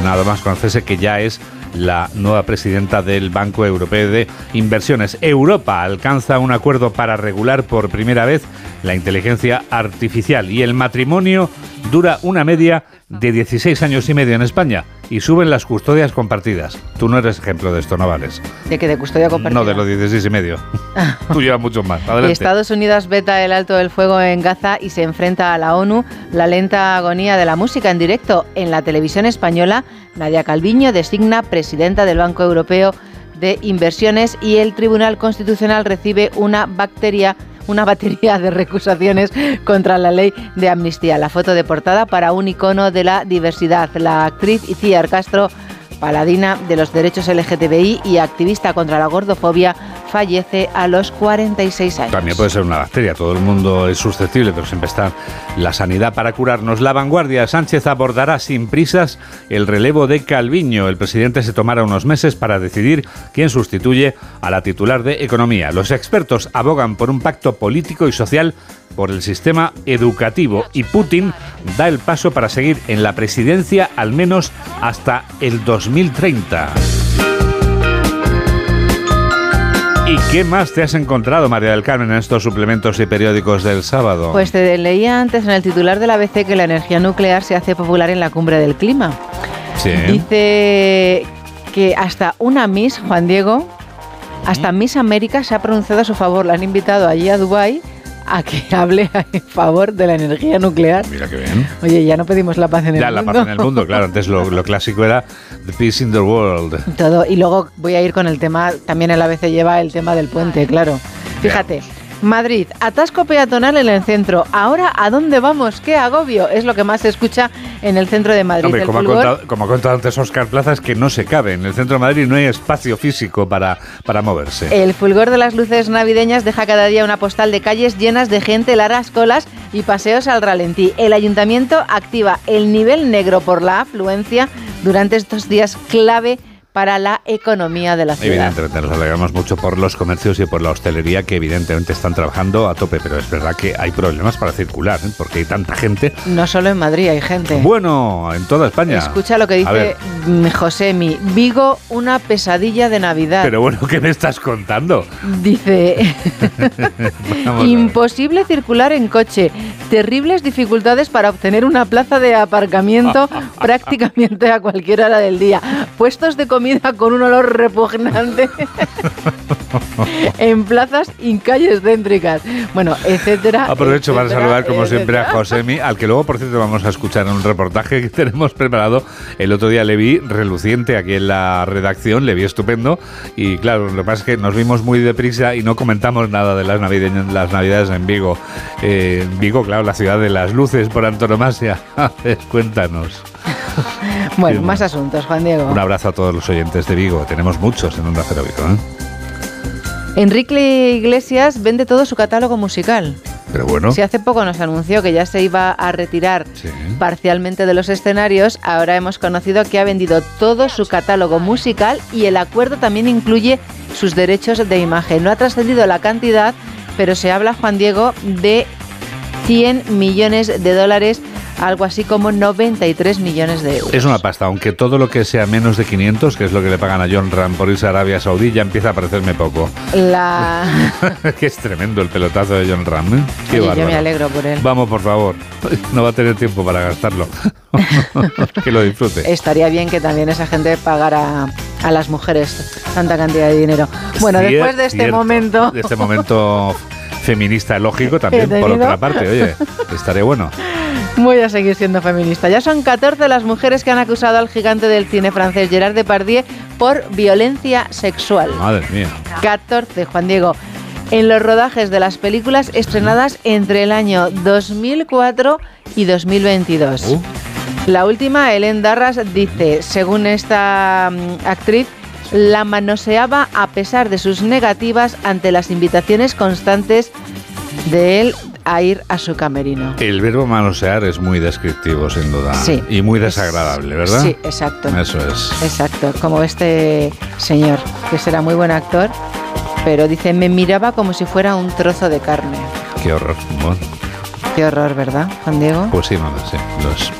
Nada más conocerse que ya es la nueva presidenta del Banco Europeo de Inversiones. Europa alcanza un acuerdo para regular por primera vez la inteligencia artificial y el matrimonio dura una media de 16 años y medio en España y suben las custodias compartidas. Tú no eres ejemplo de esto, no vales. ¿De que de custodia compartida? No, de los 16 y medio. Tú llevas mucho más. Adelante. Estados Unidos veta el alto del fuego en Gaza y se enfrenta a la ONU. La lenta agonía de la música en directo en la televisión española. Nadia Calviño designa presidenta del Banco Europeo de Inversiones y el Tribunal Constitucional recibe una bacteria una batería de recusaciones contra la ley de amnistía. La foto de portada para un icono de la diversidad. La actriz Iciar Castro paladina de los derechos LGTBI y activista contra la gordofobia, fallece a los 46 años. También puede ser una bacteria, todo el mundo es susceptible, pero siempre está la sanidad para curarnos. La vanguardia, Sánchez abordará sin prisas el relevo de Calviño. El presidente se tomará unos meses para decidir quién sustituye a la titular de Economía. Los expertos abogan por un pacto político y social por el sistema educativo y Putin da el paso para seguir en la presidencia al menos hasta el 2030. ¿Y qué más te has encontrado, María del Carmen, en estos suplementos y periódicos del sábado? Pues te leía antes en el titular de la ABC que la energía nuclear se hace popular en la cumbre del clima. Sí. Dice que hasta una Miss, Juan Diego, hasta Miss América se ha pronunciado a su favor. La han invitado allí a Dubái a que hable en favor de la energía nuclear. Mira qué bien. Oye, ya no pedimos la paz en el Ya, mundo. la paz en el mundo, claro. Antes lo, lo clásico era The Peace in the World. Todo. Y luego voy a ir con el tema, también el ABC lleva el tema del puente, claro. Fíjate. Madrid, atasco peatonal en el centro. Ahora, ¿a dónde vamos? ¿Qué agobio? Es lo que más se escucha en el centro de Madrid. Hombre, El como ha, fulgor- contado, como ha contado antes Oscar Plaza, es que no se cabe. En el centro de Madrid no hay espacio físico para, para moverse. El fulgor de las luces navideñas deja cada día una postal de calles llenas de gente, largas colas y paseos al ralentí. El ayuntamiento activa el nivel negro por la afluencia durante estos días clave para la economía de la ciudad. Evidentemente, nos alegramos mucho por los comercios y por la hostelería que evidentemente están trabajando a tope, pero es verdad que hay problemas para circular, ¿eh? porque hay tanta gente. No solo en Madrid hay gente. Bueno, en toda España. Escucha lo que dice Josemi. Vigo, una pesadilla de Navidad. pero bueno, ¿qué me estás contando? Dice, imposible circular en coche, terribles dificultades para obtener una plaza de aparcamiento prácticamente a cualquier hora del día, puestos de comida con un olor repugnante en plazas y calles céntricas, bueno, etcétera. Aprovecho para etcétera, saludar como siempre a etcétera. Josemi, al que luego por cierto vamos a escuchar en un reportaje que tenemos preparado. El otro día le vi reluciente aquí en la redacción, le vi estupendo y claro, lo que pasa es que nos vimos muy deprisa y no comentamos nada de las, navideñas, las navidades en Vigo. Eh, Vigo, claro, la ciudad de las luces por antonomasia. Cuéntanos. Bueno, más asuntos, Juan Diego. Un abrazo a todos los oyentes de Vigo. Tenemos muchos en Onda Cero Vigo. ¿eh? Enrique Iglesias vende todo su catálogo musical. Pero bueno. Si hace poco nos anunció que ya se iba a retirar parcialmente de los escenarios, ahora hemos conocido que ha vendido todo su catálogo musical y el acuerdo también incluye sus derechos de imagen. No ha trascendido la cantidad, pero se habla, Juan Diego, de 100 millones de dólares algo así como 93 millones de euros. Es una pasta, aunque todo lo que sea menos de 500, que es lo que le pagan a John Ram por irse a Arabia Saudí, ya empieza a parecerme poco. La... que es tremendo el pelotazo de John Ram. ¿eh? Qué Oye, yo me alegro por él. Vamos, por favor. No va a tener tiempo para gastarlo. que lo disfrute. Estaría bien que también esa gente pagara a las mujeres tanta cantidad de dinero. Bueno, después de este momento... De este momento feminista lógico también, por otra parte, oye, estaré bueno. Voy a seguir siendo feminista. Ya son 14 las mujeres que han acusado al gigante del cine francés Gerard Depardieu por violencia sexual. Madre mía. 14, Juan Diego. En los rodajes de las películas estrenadas entre el año 2004 y 2022. Uh. La última, Helen Darras, dice, según esta mm, actriz, la manoseaba a pesar de sus negativas ante las invitaciones constantes de él a ir a su camerino. El verbo manosear es muy descriptivo, sin duda. Sí. Y muy desagradable, ¿verdad? Sí, exacto. Eso es. Exacto, como este señor, que será muy buen actor, pero dice, me miraba como si fuera un trozo de carne. Qué horror. Bueno, Qué horror, ¿verdad, Juan Diego? pues sí, mamá, sí. lo es.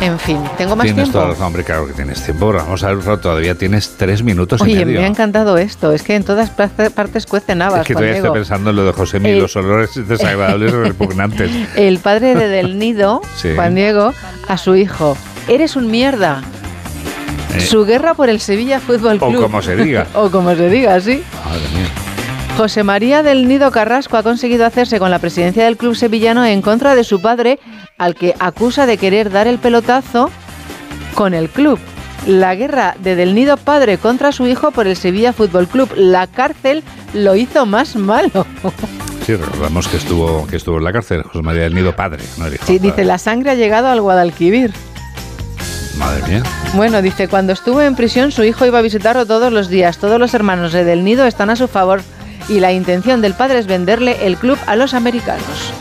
En fin, ¿tengo más Tienes tiempo? toda la razón, hombre, claro que tienes tiempo. Vamos a ver, todavía tienes tres minutos y Oye, medio. me ha encantado esto. Es que en todas parte- partes cuecen habas, Es que todavía estoy pensando en lo de José Mí, Eh, los olores desagradables y repugnantes. El padre de Del Nido, Sí. Juan Diego, a su hijo. Eres un mierda. Eh, Su guerra por el Sevilla Fútbol o Club. como se diga. o como se diga, sí. Madre mía. José María del Nido Carrasco ha conseguido hacerse con la presidencia del club sevillano en contra de su padre, al que acusa de querer dar el pelotazo con el club. La guerra de Del Nido padre contra su hijo por el Sevilla Fútbol Club. La cárcel lo hizo más malo. Sí, recordamos que estuvo, que estuvo en la cárcel José María del Nido padre, no el hijo. Sí, dice, la sangre ha llegado al Guadalquivir. Madre mía. Bueno, dice, cuando estuvo en prisión su hijo iba a visitarlo todos los días. Todos los hermanos de Del Nido están a su favor y la intención del padre es venderle el club a los americanos.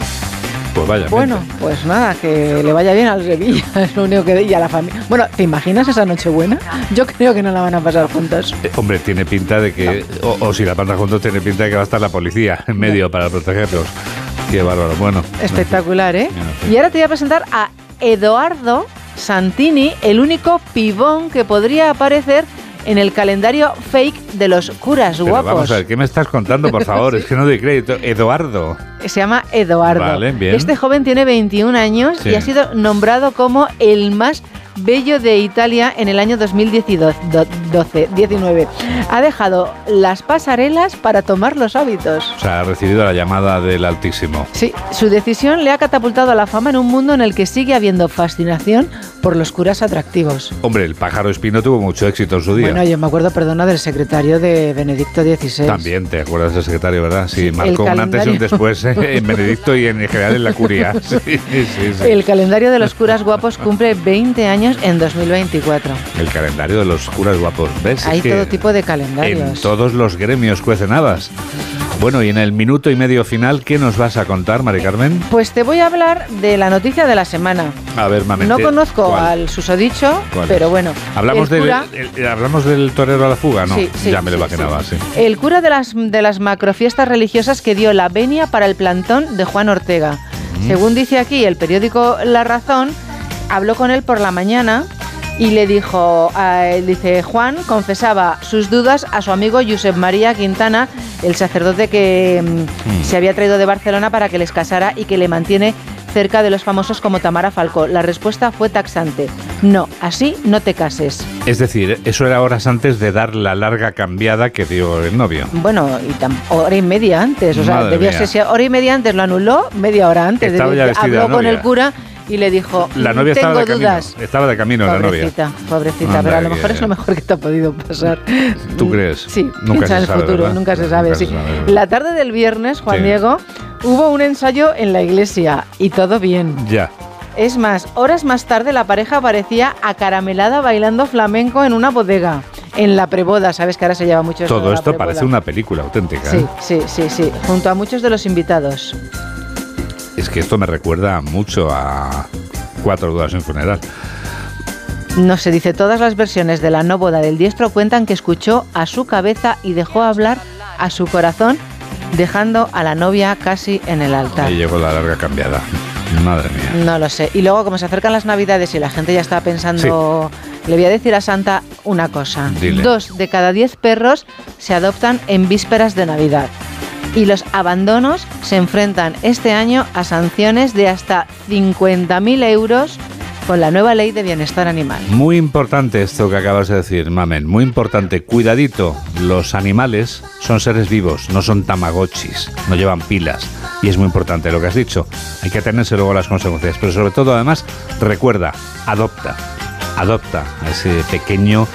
Pues vaya. Bueno, pues nada, que le vaya bien al Sevilla, es lo único que y a la familia. Bueno, ¿te imaginas esa Nochebuena? Yo creo que no la van a pasar juntos. Eh, hombre, tiene pinta de que, o, o si la pasa juntos, tiene pinta de que va a estar la policía en medio para protegerlos. Qué bárbaro. Bueno. Espectacular, ¿eh? Y ahora te voy a presentar a Eduardo Santini, el único pibón que podría aparecer en el calendario fake de los curas Pero guapos. vamos a ver, ¿qué me estás contando, por favor? Es que no doy crédito. Eduardo. Se llama Eduardo. Vale, bien. Este joven tiene 21 años Sí. y ha sido nombrado como el más bello de Italia en el año 2012, 12, 19. Ha dejado las pasarelas para tomar los hábitos. O sea, ha recibido la llamada del Altísimo. Sí, su decisión le ha catapultado a la fama en un mundo en el que sigue habiendo fascinación por los curas atractivos. Hombre, el pájaro espino tuvo mucho éxito en su día. Bueno, yo me acuerdo, perdona, del secretario de Benedicto XVI. También, ¿te acuerdas del secretario, verdad? Sí, marcó un antes y un después en Benedicto y en general en la curia. Sí, sí, sí. El calendario de los curas guapos cumple 20 años en 2024. El calendario de los curas guapos, ¿ves? Hay Es que todo tipo de En calendarios. todos los gremios cuecen habas. Bueno, y en el minuto y medio final, ¿qué nos vas a contar, Mari Carmen? Pues te voy a hablar de la noticia de la semana. A ver, mamente. No conozco ¿cuál? al susodicho, ¿Cuál pero bueno. Hablamos, el del, el- hablamos del torero a la fuga, ¿no? Sí, sí, ya me lo sí, imaginaba, sí. el cura de las, de las macrofiestas religiosas que dio la venia para el plantón de Juan Ortega. Mm. Según dice aquí el periódico La Razón, habló con él por la mañana y le dijo, él, dice, Juan confesaba sus dudas a su amigo Josep María Quintana, el sacerdote que mm, se había traído de Barcelona para que les casara y que le mantiene cerca de los famosos como Tamara Falcó. La respuesta fue taxante. No, así no te cases. Es decir, eso era horas antes de dar la larga cambiada que dio el novio. Bueno, y tam- hora y media antes, o sea, debió ser si hora y media antes lo anuló, media hora antes. Estaba Debió- ya vestida habló con el cura y le dijo, La "Mm, novia tengo estaba de dudas. camino. Estaba de camino la novia. Pobrecita, pobrecita, Anda, pero a lo que- mejor es lo mejor que te ha podido pasar. ¿Tú crees? Sí, Nunca se el sabe, futuro, ¿verdad? nunca se sabe. Nunca sí. se sabe, ¿verdad? La tarde del viernes, Juan Sí. Diego, hubo un ensayo en la iglesia y todo bien. Ya. Es más, horas más tarde la pareja aparecía acaramelada bailando flamenco en una bodega. En la preboda, sabes que ahora se lleva mucho Todo esto parece una película auténtica. Sí, ¿eh? sí, sí, sí, junto a muchos de los invitados. Es que esto me recuerda mucho a Cuatro dudas en funeral. No se dice, todas las versiones de la no boda del diestro cuentan que escuchó a su cabeza y dejó hablar a su corazón, dejando a la novia casi en el altar. Y llegó la larga cambiada. Madre mía. No lo sé. Y luego, como se acercan las navidades y la gente ya está pensando, le voy a decir a Santa una cosa. Dile. Dos de cada diez perros se adoptan en vísperas de Navidad. Y los abandonos se enfrentan este año a sanciones de hasta 50.000 euros con la nueva ley de bienestar animal. Muy importante esto que acabas de decir, Mamen. Muy importante. Cuidadito. Los animales son seres vivos, no son tamagotchis, no llevan pilas. Y es muy importante lo que has dicho. Hay que atenerse luego a las consecuencias. Pero sobre todo, además, recuerda, adopta. Adopta a ese pequeño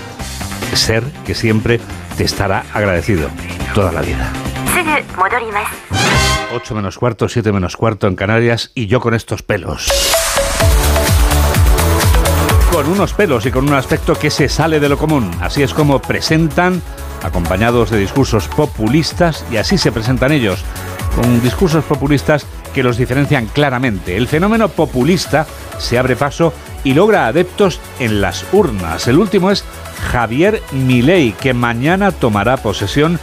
ser que siempre te estará agradecido toda la vida. 8 menos cuarto, 7 menos cuarto en Canarias y yo con estos pelos. Con unos pelos y con un aspecto que se sale de lo común. Así es como presentan, acompañados de discursos populistas, y así se presentan ellos, con discursos populistas que los diferencian claramente. El fenómeno populista se abre paso y logra adeptos en las urnas. El último es Javier Milei, que mañana tomará posesión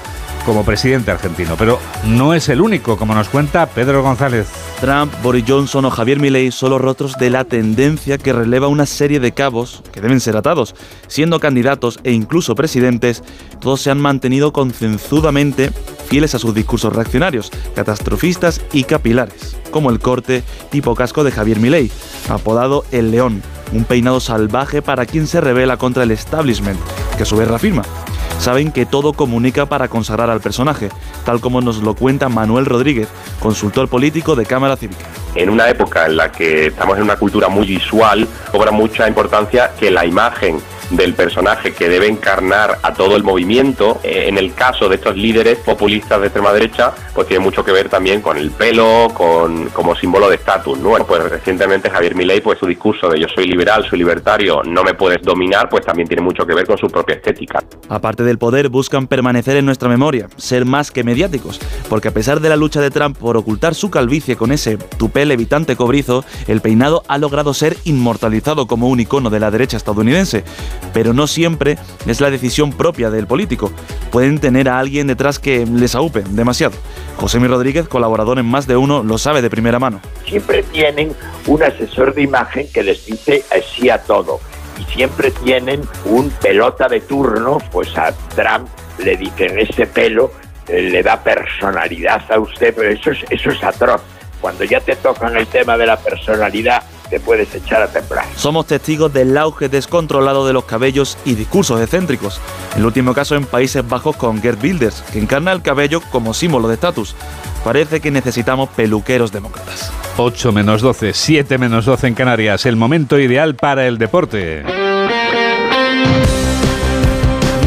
como presidente argentino. Pero no es el único, como nos cuenta Pedro González. Trump, Boris Johnson o Javier Milei son los rostros de la tendencia que releva una serie de cabos que deben ser atados. Siendo candidatos e incluso presidentes, todos se han mantenido concienzudamente fieles a sus discursos reaccionarios, catastrofistas y capilares, como el corte tipo casco de Javier Milei, apodado El León, un peinado salvaje para quien se revela contra el establishment, que a su vez reafirma saben que todo comunica para consagrar al personaje, tal como nos lo cuenta Manuel Rodríguez, consultor político de Cámara Cívica. En una época en la que estamos en una cultura muy visual, cobra mucha importancia que la imagen del personaje que debe encarnar a todo el movimiento, eh, en el caso de estos líderes populistas de extrema derecha, pues tiene mucho que ver también con el pelo, con como símbolo de estatus, ¿no? Pues recientemente Javier Milei, pues su discurso de yo soy liberal, soy libertario, no me puedes dominar, pues también tiene mucho que ver con su propia estética. Aparte del poder, buscan permanecer en nuestra memoria, ser más que mediáticos, porque a pesar de la lucha de Trump por ocultar su calvicie con ese tupé levitante cobrizo, el peinado ha logrado ser inmortalizado como un icono de la derecha estadounidense. Pero no siempre es la decisión propia del político. Pueden tener a alguien detrás que les aupe demasiado. José Mi Rodríguez, colaborador en más de uno, lo sabe de primera mano. Siempre tienen un asesor de imagen que les dice sí a todo. Y siempre tienen un pelota de turno, pues a Trump le dicen ese pelo eh, le da personalidad a usted, pero eso es, eso es atroz. Cuando ya te tocan el tema de la personalidad, te puedes echar a temblar. Somos testigos del auge descontrolado de los cabellos y discursos excéntricos. El último caso en Países Bajos con Gerd Wilders, que encarna el cabello como símbolo de estatus. Parece que necesitamos peluqueros demócratas. 8 menos 12, 7 menos 12 en Canarias, el momento ideal para el deporte.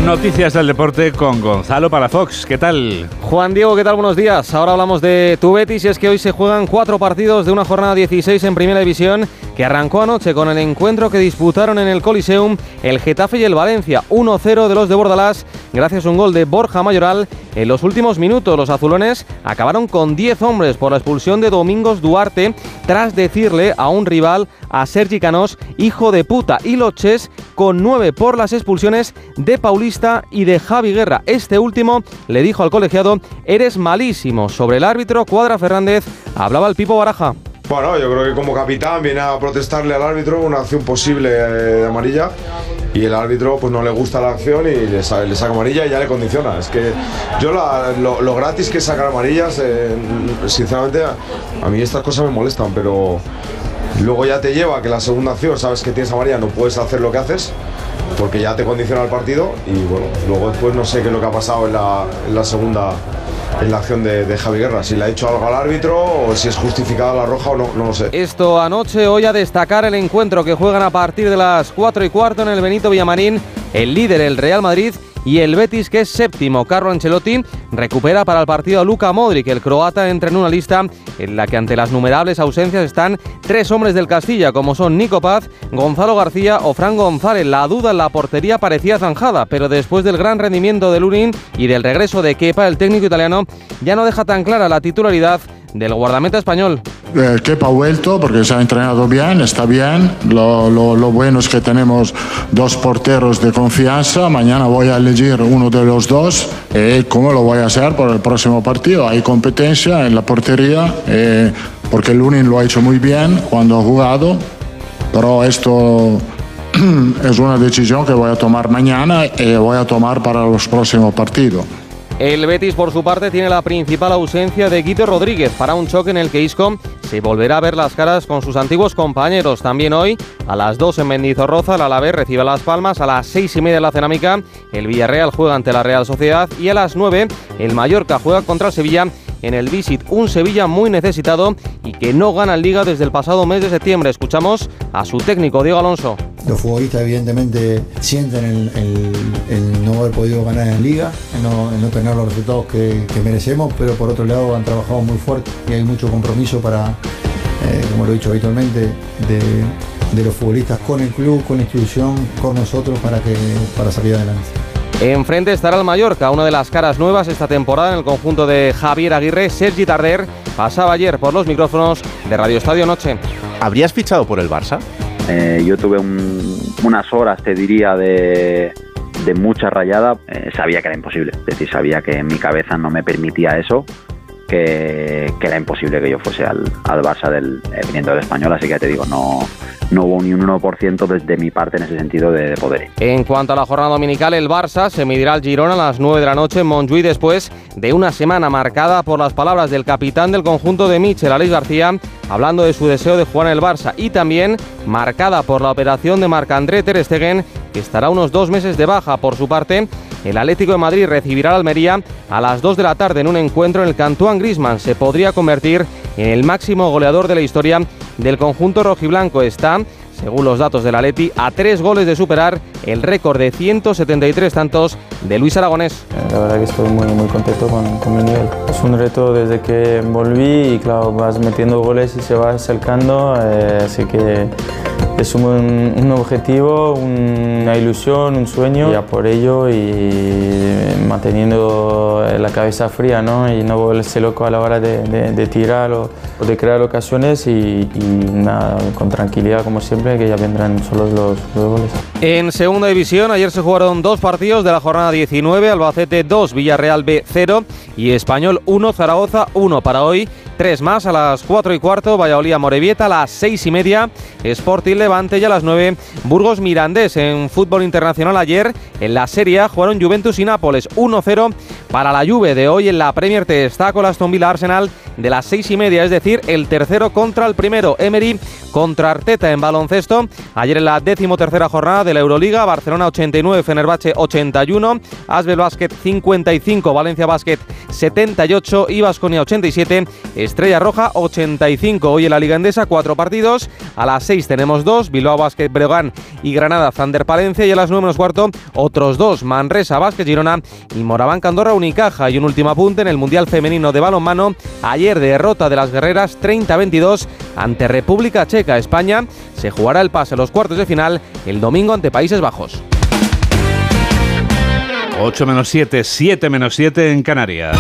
Noticias del deporte con Gonzalo Palafox. ¿Qué tal? Juan Diego, ¿qué tal? Buenos días. Ahora hablamos de tu Betis y es que hoy se juegan cuatro partidos de una jornada 16 en Primera División que arrancó anoche con el encuentro que disputaron en el Coliseum el Getafe y el Valencia. 1-0 de los de Bordalás gracias a un gol de Borja Mayoral. En los últimos minutos los azulones acabaron con 10 hombres por la expulsión de Domingos Duarte tras decirle a un rival, a Sergi Canós, hijo de puta y Loches con 9 por las expulsiones de Paulista y de Javi Guerra. Este último le dijo al colegiado, eres malísimo. Sobre el árbitro, Cuadra Fernández, hablaba el Pipo Baraja. Bueno, yo creo que como capitán viene a protestarle al árbitro una acción posible eh, de amarilla y el árbitro pues no le gusta la acción y le, sa- le saca amarilla y ya le condiciona. Es que yo la- lo, gratis que sacar amarillas, eh, sinceramente a, mí estas cosas me molestan, pero luego ya te lleva que la segunda acción sabes que tienes amarilla, no puedes hacer lo que haces porque ya te condiciona el partido y bueno, luego después no sé qué es lo que ha pasado en la segunda en la acción de, de Javi Guerra, si le ha hecho algo al árbitro o si es justificada la roja o no, no lo sé. Esto anoche, hoy a destacar el encuentro que juegan a partir de las 4 y cuarto en el Benito Villamarín, el líder, el Real Madrid, y el Betis, que es séptimo. Carlo Ancelotti recupera para el partido a Luka Modric. El croata entra en una lista en la que ante las numerables ausencias están tres hombres del Castilla, como son Nico Paz, Gonzalo García o Fran González. La duda en la portería parecía zanjada, pero después del gran rendimiento de Lunin y del regreso de Kepa, el técnico italiano ya no deja tan clara la titularidad del guardameta español. Eh, Kepa ha vuelto porque se ha entrenado bien, está bien. Lo, lo- lo bueno es que tenemos dos porteros de confianza. Mañana voy a elegir uno de los dos. ¿Y cómo lo voy a hacer para el próximo partido? Hay competencia en la portería eh, porque Lunin lo ha hecho muy bien cuando ha jugado. Pero esto es una decisión que voy a tomar mañana y voy a tomar para los próximos partidos. El Betis, por su parte, tiene la principal ausencia de Guido Rodríguez para un choque en el que Isco se volverá a ver las caras con sus antiguos compañeros. También hoy, a las 2 en Mendizorroza, el Alavés recibe Las Palmas. A las 6 y media en la Cerámica, el Villarreal juega ante la Real Sociedad. Y a las 9, el Mallorca juega contra el Sevilla en el Visit. Un Sevilla muy necesitado y que no gana en Liga desde el pasado mes de septiembre. Escuchamos a su técnico, Diego Alonso. Los futbolistas evidentemente sienten el, no haber podido ganar en liga, el no, tener los resultados que, que merecemos, pero por otro lado han trabajado muy fuerte y hay mucho compromiso para, eh, como lo he dicho habitualmente, de, de los futbolistas con el club, con la institución, con nosotros para, que, para salir adelante. Enfrente estará el Mallorca, una de las caras nuevas esta temporada en el conjunto de Javier Aguirre. Sergi Tarder pasaba ayer por los micrófonos de Radio Estadio Noche. ¿Habrías fichado por el Barça? Eh, yo tuve un- unas horas, te diría, de, de mucha rayada. Eh, sabía que era imposible. Es decir, sabía que en mi cabeza no me permitía eso. Que, era imposible que yo fuese al, al Barça del, eh, viniendo del español. Así que ya te digo, no, no hubo ni un 1% desde mi parte en ese sentido de, de poder. En cuanto a la jornada dominical, el Barça se medirá al Girona a las 9 de la noche en Montjuïc después de una semana marcada por las palabras del capitán del conjunto de Michel, Alex García, hablando de su deseo de jugar en el Barça y también marcada por la operación de Marc-André Ter Stegen, estará unos dos meses de baja. Por su parte, el Atlético de Madrid recibirá al Almería a las 2 de la tarde en un encuentro en el que Antoine Griezmann se podría convertir en el máximo goleador de la historia del conjunto rojiblanco. Está según los datos del Atleti, a tres goles de superar el récord de 173 tantos de Luis Aragonés. La verdad que estoy muy, muy contento con, con mi nivel. Es un reto desde que volví y claro, vas metiendo goles y se va acercando, eh, así que es un, un objetivo, una ilusión, un sueño, y a por ello y manteniendo la cabeza fría ¿no? y no volverse loco a la hora de, de- de tirar o, o de crear ocasiones y, y nada, con tranquilidad como siempre que ya vendrán solos los, los goles. En segunda división, ayer se jugaron dos partidos de la jornada 19, Albacete 2, Villarreal B 0 y Español 1, Zaragoza 1 para hoy. Tres más a las 4 y cuarto, Valladolid Morevieta a las 6 y media, Sporting Levante y a las 9, Burgos Mirandés. En fútbol internacional ayer, en la Serie jugaron Juventus y Nápoles 1-0 para la Juve de hoy en la Premier te está con Aston Villa Arsenal de las 6 y media, es decir, el tercero contra el primero, Emery contra Arteta en baloncesto. Ayer en la decimotercera jornada de la Euroliga, Barcelona 89, Fenerbahce 81, Asbel Basket 55, Valencia Basket 78 y Vasconia 87, Estrella Roja 85. Hoy en la Liga Endesa, cuatro partidos. A las 6 tenemos dos, Bilbao Basket y Granada Zander Palencia. Y a las 9 menos cuarto, otros dos, Manresa Basket Girona y Moraván Candorra Unicaja. Y un último apunte en el Mundial Femenino de Balonmano. Ayer derrota de las guerreras 30-22 ante República Checa. España se jugará el pase a los cuartos de final el domingo ante Países Bajos. 8 menos 7, 7 menos 7 en Canarias.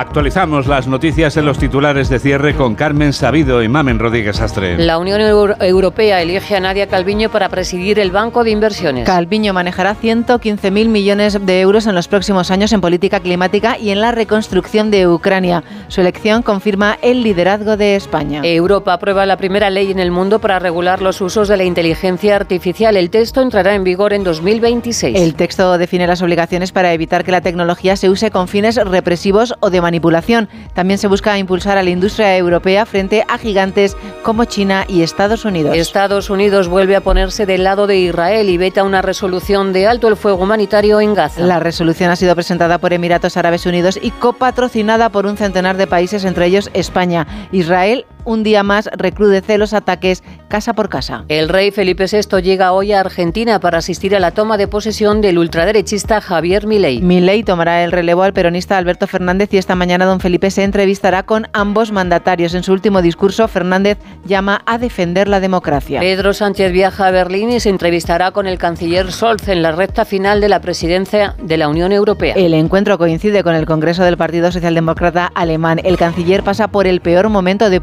Actualizamos las noticias en los titulares de cierre con Carmen Sabido y Mamen Rodríguez Astre. La Unión Euro- Europea elige a Nadia Calviño para presidir el Banco de Inversiones. Calviño manejará 115.000 millones de euros en los próximos años en política climática y en la reconstrucción de Ucrania. Su elección confirma el liderazgo de España. Europa aprueba la primera ley en el mundo para regular los usos de la inteligencia artificial. El texto entrará en vigor en 2026. El texto define las obligaciones para evitar que la tecnología se use con fines represivos o de manipulación. También se busca impulsar a la industria europea frente a gigantes como China y Estados Unidos. Estados Unidos vuelve a ponerse del lado de Israel y veta una resolución de alto el fuego humanitario en Gaza. La resolución ha sido presentada por Emiratos Árabes Unidos y copatrocinada por un centenar de países, entre ellos España. Israel un día más recrudece los ataques casa por casa. El rey Felipe VI llega hoy a Argentina para asistir a la toma de posesión del ultraderechista Javier Milei. Milei tomará el relevo al peronista Alberto Fernández y esta mañana don Felipe se entrevistará con ambos mandatarios. En su último discurso, Fernández llama a defender la democracia. Pedro Sánchez viaja a Berlín y se entrevistará con el canciller Scholz en la recta final de la presidencia de la Unión Europea. El encuentro coincide con el Congreso del Partido Socialdemócrata alemán. El canciller pasa por el peor momento de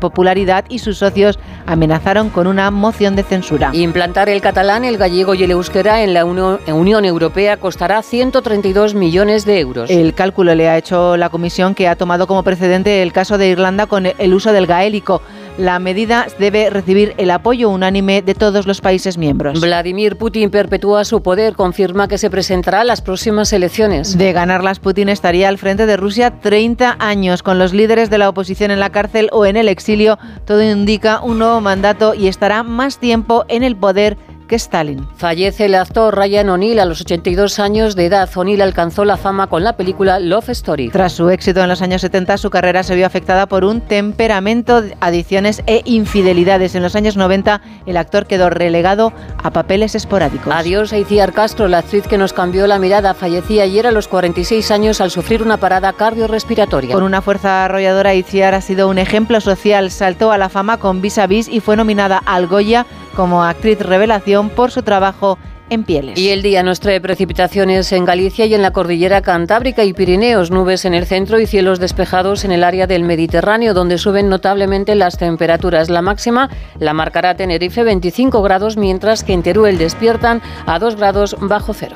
y sus socios amenazaron con una moción de censura. Implantar el catalán, el gallego y el euskera en la Unión Europea costará 132 millones de euros. El cálculo le ha hecho la Comisión que ha tomado como precedente el caso de Irlanda con el uso del gaélico. La medida debe recibir el apoyo unánime de todos los países miembros. Vladimir Putin perpetúa su poder, confirma que se presentará a las próximas elecciones. De ganarlas, Putin estaría al frente de Rusia 30 años, con los líderes de la oposición en la cárcel o en el exilio. Todo indica un nuevo mandato y estará más tiempo en el poder que Stalin. Fallece el actor Ryan O'Neill a los 82 años de edad. O'Neill alcanzó la fama con la película Love Story. Tras su éxito en los años 70, su carrera se vio afectada por un temperamento, adicciones e infidelidades. En los años 90, el actor quedó relegado a papeles esporádicos. Adiós a Iciar Castro, la actriz que nos cambió la mirada. Fallecía ayer a los 46 años al sufrir una parada cardiorrespiratoria. Con una fuerza arrolladora, Iciar ha sido un ejemplo social. Saltó a la fama con Vis a Vis y fue nominada al Goya como actriz revelación por su trabajo en pieles. Y el día nos trae precipitaciones en Galicia y en la cordillera Cantábrica y Pirineos, nubes en el centro y cielos despejados en el área del Mediterráneo, donde suben notablemente las temperaturas. La máxima la marcará Tenerife 25 grados, mientras que en Teruel despiertan a 2 grados bajo cero.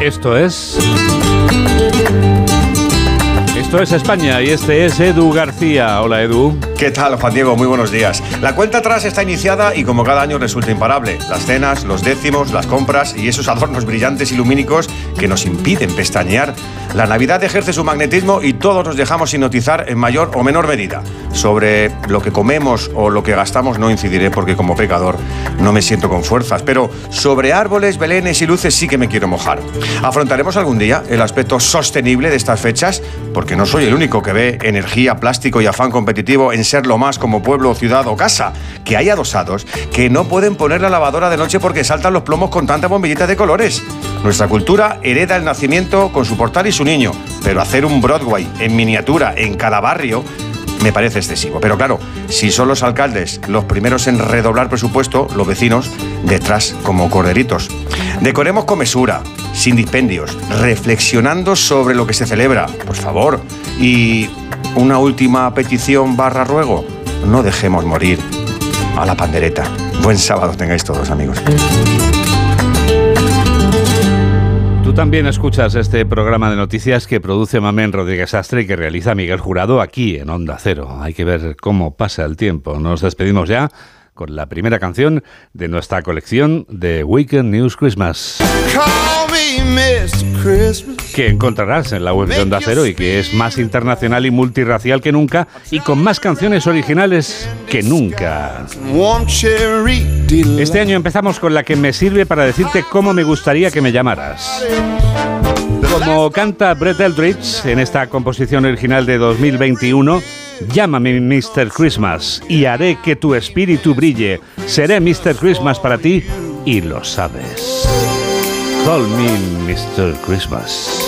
Esto es... Esto es España y este es Edu García. Hola Edu. ¿Qué tal, Juan Diego? Muy buenos días. La cuenta atrás está iniciada y como cada año resulta imparable. Las cenas, los décimos, las compras y esos adornos brillantes y lumínicos que nos impiden pestañear. La Navidad ejerce su magnetismo y todos nos dejamos hipnotizar en mayor o menor medida. Sobre lo que comemos o lo que gastamos no incidiré porque como pecador no me siento con fuerzas, pero sobre árboles, belenes y luces sí que me quiero mojar. ¿Afrontaremos algún día el aspecto sostenible de estas fechas? Porque no soy el único que ve energía, plástico y afán competitivo en ser lo más como pueblo, ciudad o casa, que hay adosados que no pueden poner la lavadora de noche porque saltan los plomos con tanta bombillita de colores. Nuestra cultura hereda el nacimiento con su portal y su niño, pero hacer un Broadway en miniatura en cada barrio me parece excesivo. Pero claro, si son los alcaldes los primeros en redoblar presupuesto, los vecinos detrás como corderitos. Decoremos con mesura, sin dispendios, reflexionando sobre lo que se celebra, por favor. Y una última petición barra ruego, no dejemos morir a la pandereta. Buen sábado tengáis todos, amigos. Tú también escuchas este programa de noticias que produce Mamén Rodríguez Astre y que realiza Miguel Jurado aquí en Onda Cero. Hay que ver cómo pasa el tiempo. Nos despedimos ya con la primera canción de nuestra colección de Weekend News Christmas. Que encontrarás en la web de Onda Cero y que es más internacional y multirracial que nunca y con más canciones originales que nunca. Este año empezamos con la que me sirve para decirte cómo me gustaría que me llamaras. Como canta Brett Eldridge en esta composición original de 2021, Llámame Mr. Christmas y haré que tu espíritu brille. Seré Mr. Christmas para ti y lo sabes. Call me Mr. Christmas.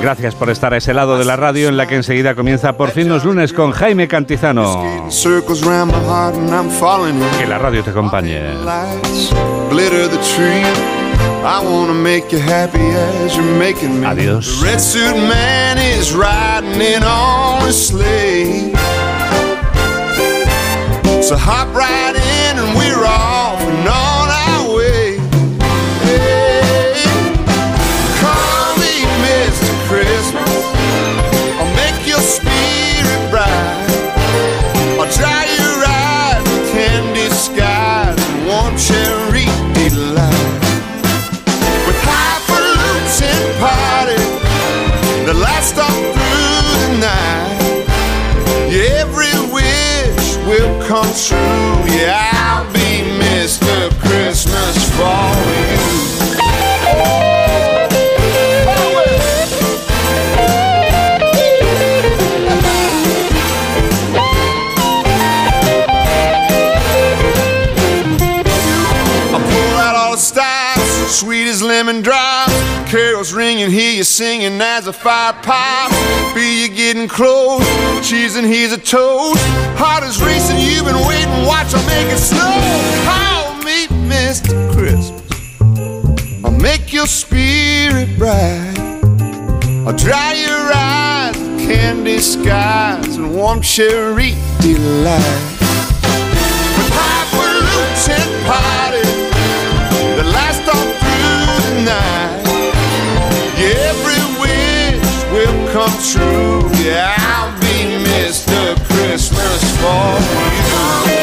Gracias por estar a ese lado de la radio en la que enseguida comienza por fin los lunes con Jaime Cantizano. Que la radio te acompañe. I wanna make you happy as you're making me. Adiós. The red suit man is riding in on a sleigh. So hop right in and we're off and on singing as a fire pops. Feel you getting close, cheese and here's a toast. Heart is racing, you've been waiting, watch I make it snow. I'll meet Mr. Christmas. I'll make your spirit bright. I'll dry your eyes, candy skies, and warm cherry delight. Come true. Yeah, I'll be Mr. Christmas for you.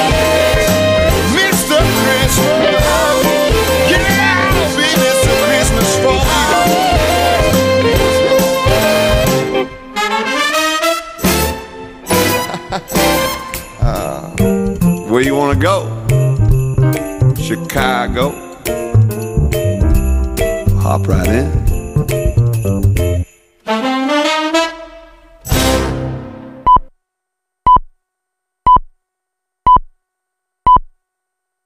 Mr. Christmas. Yeah, I'll be Mr. Christmas for you. Where you wanna go? Chicago. Hop right in.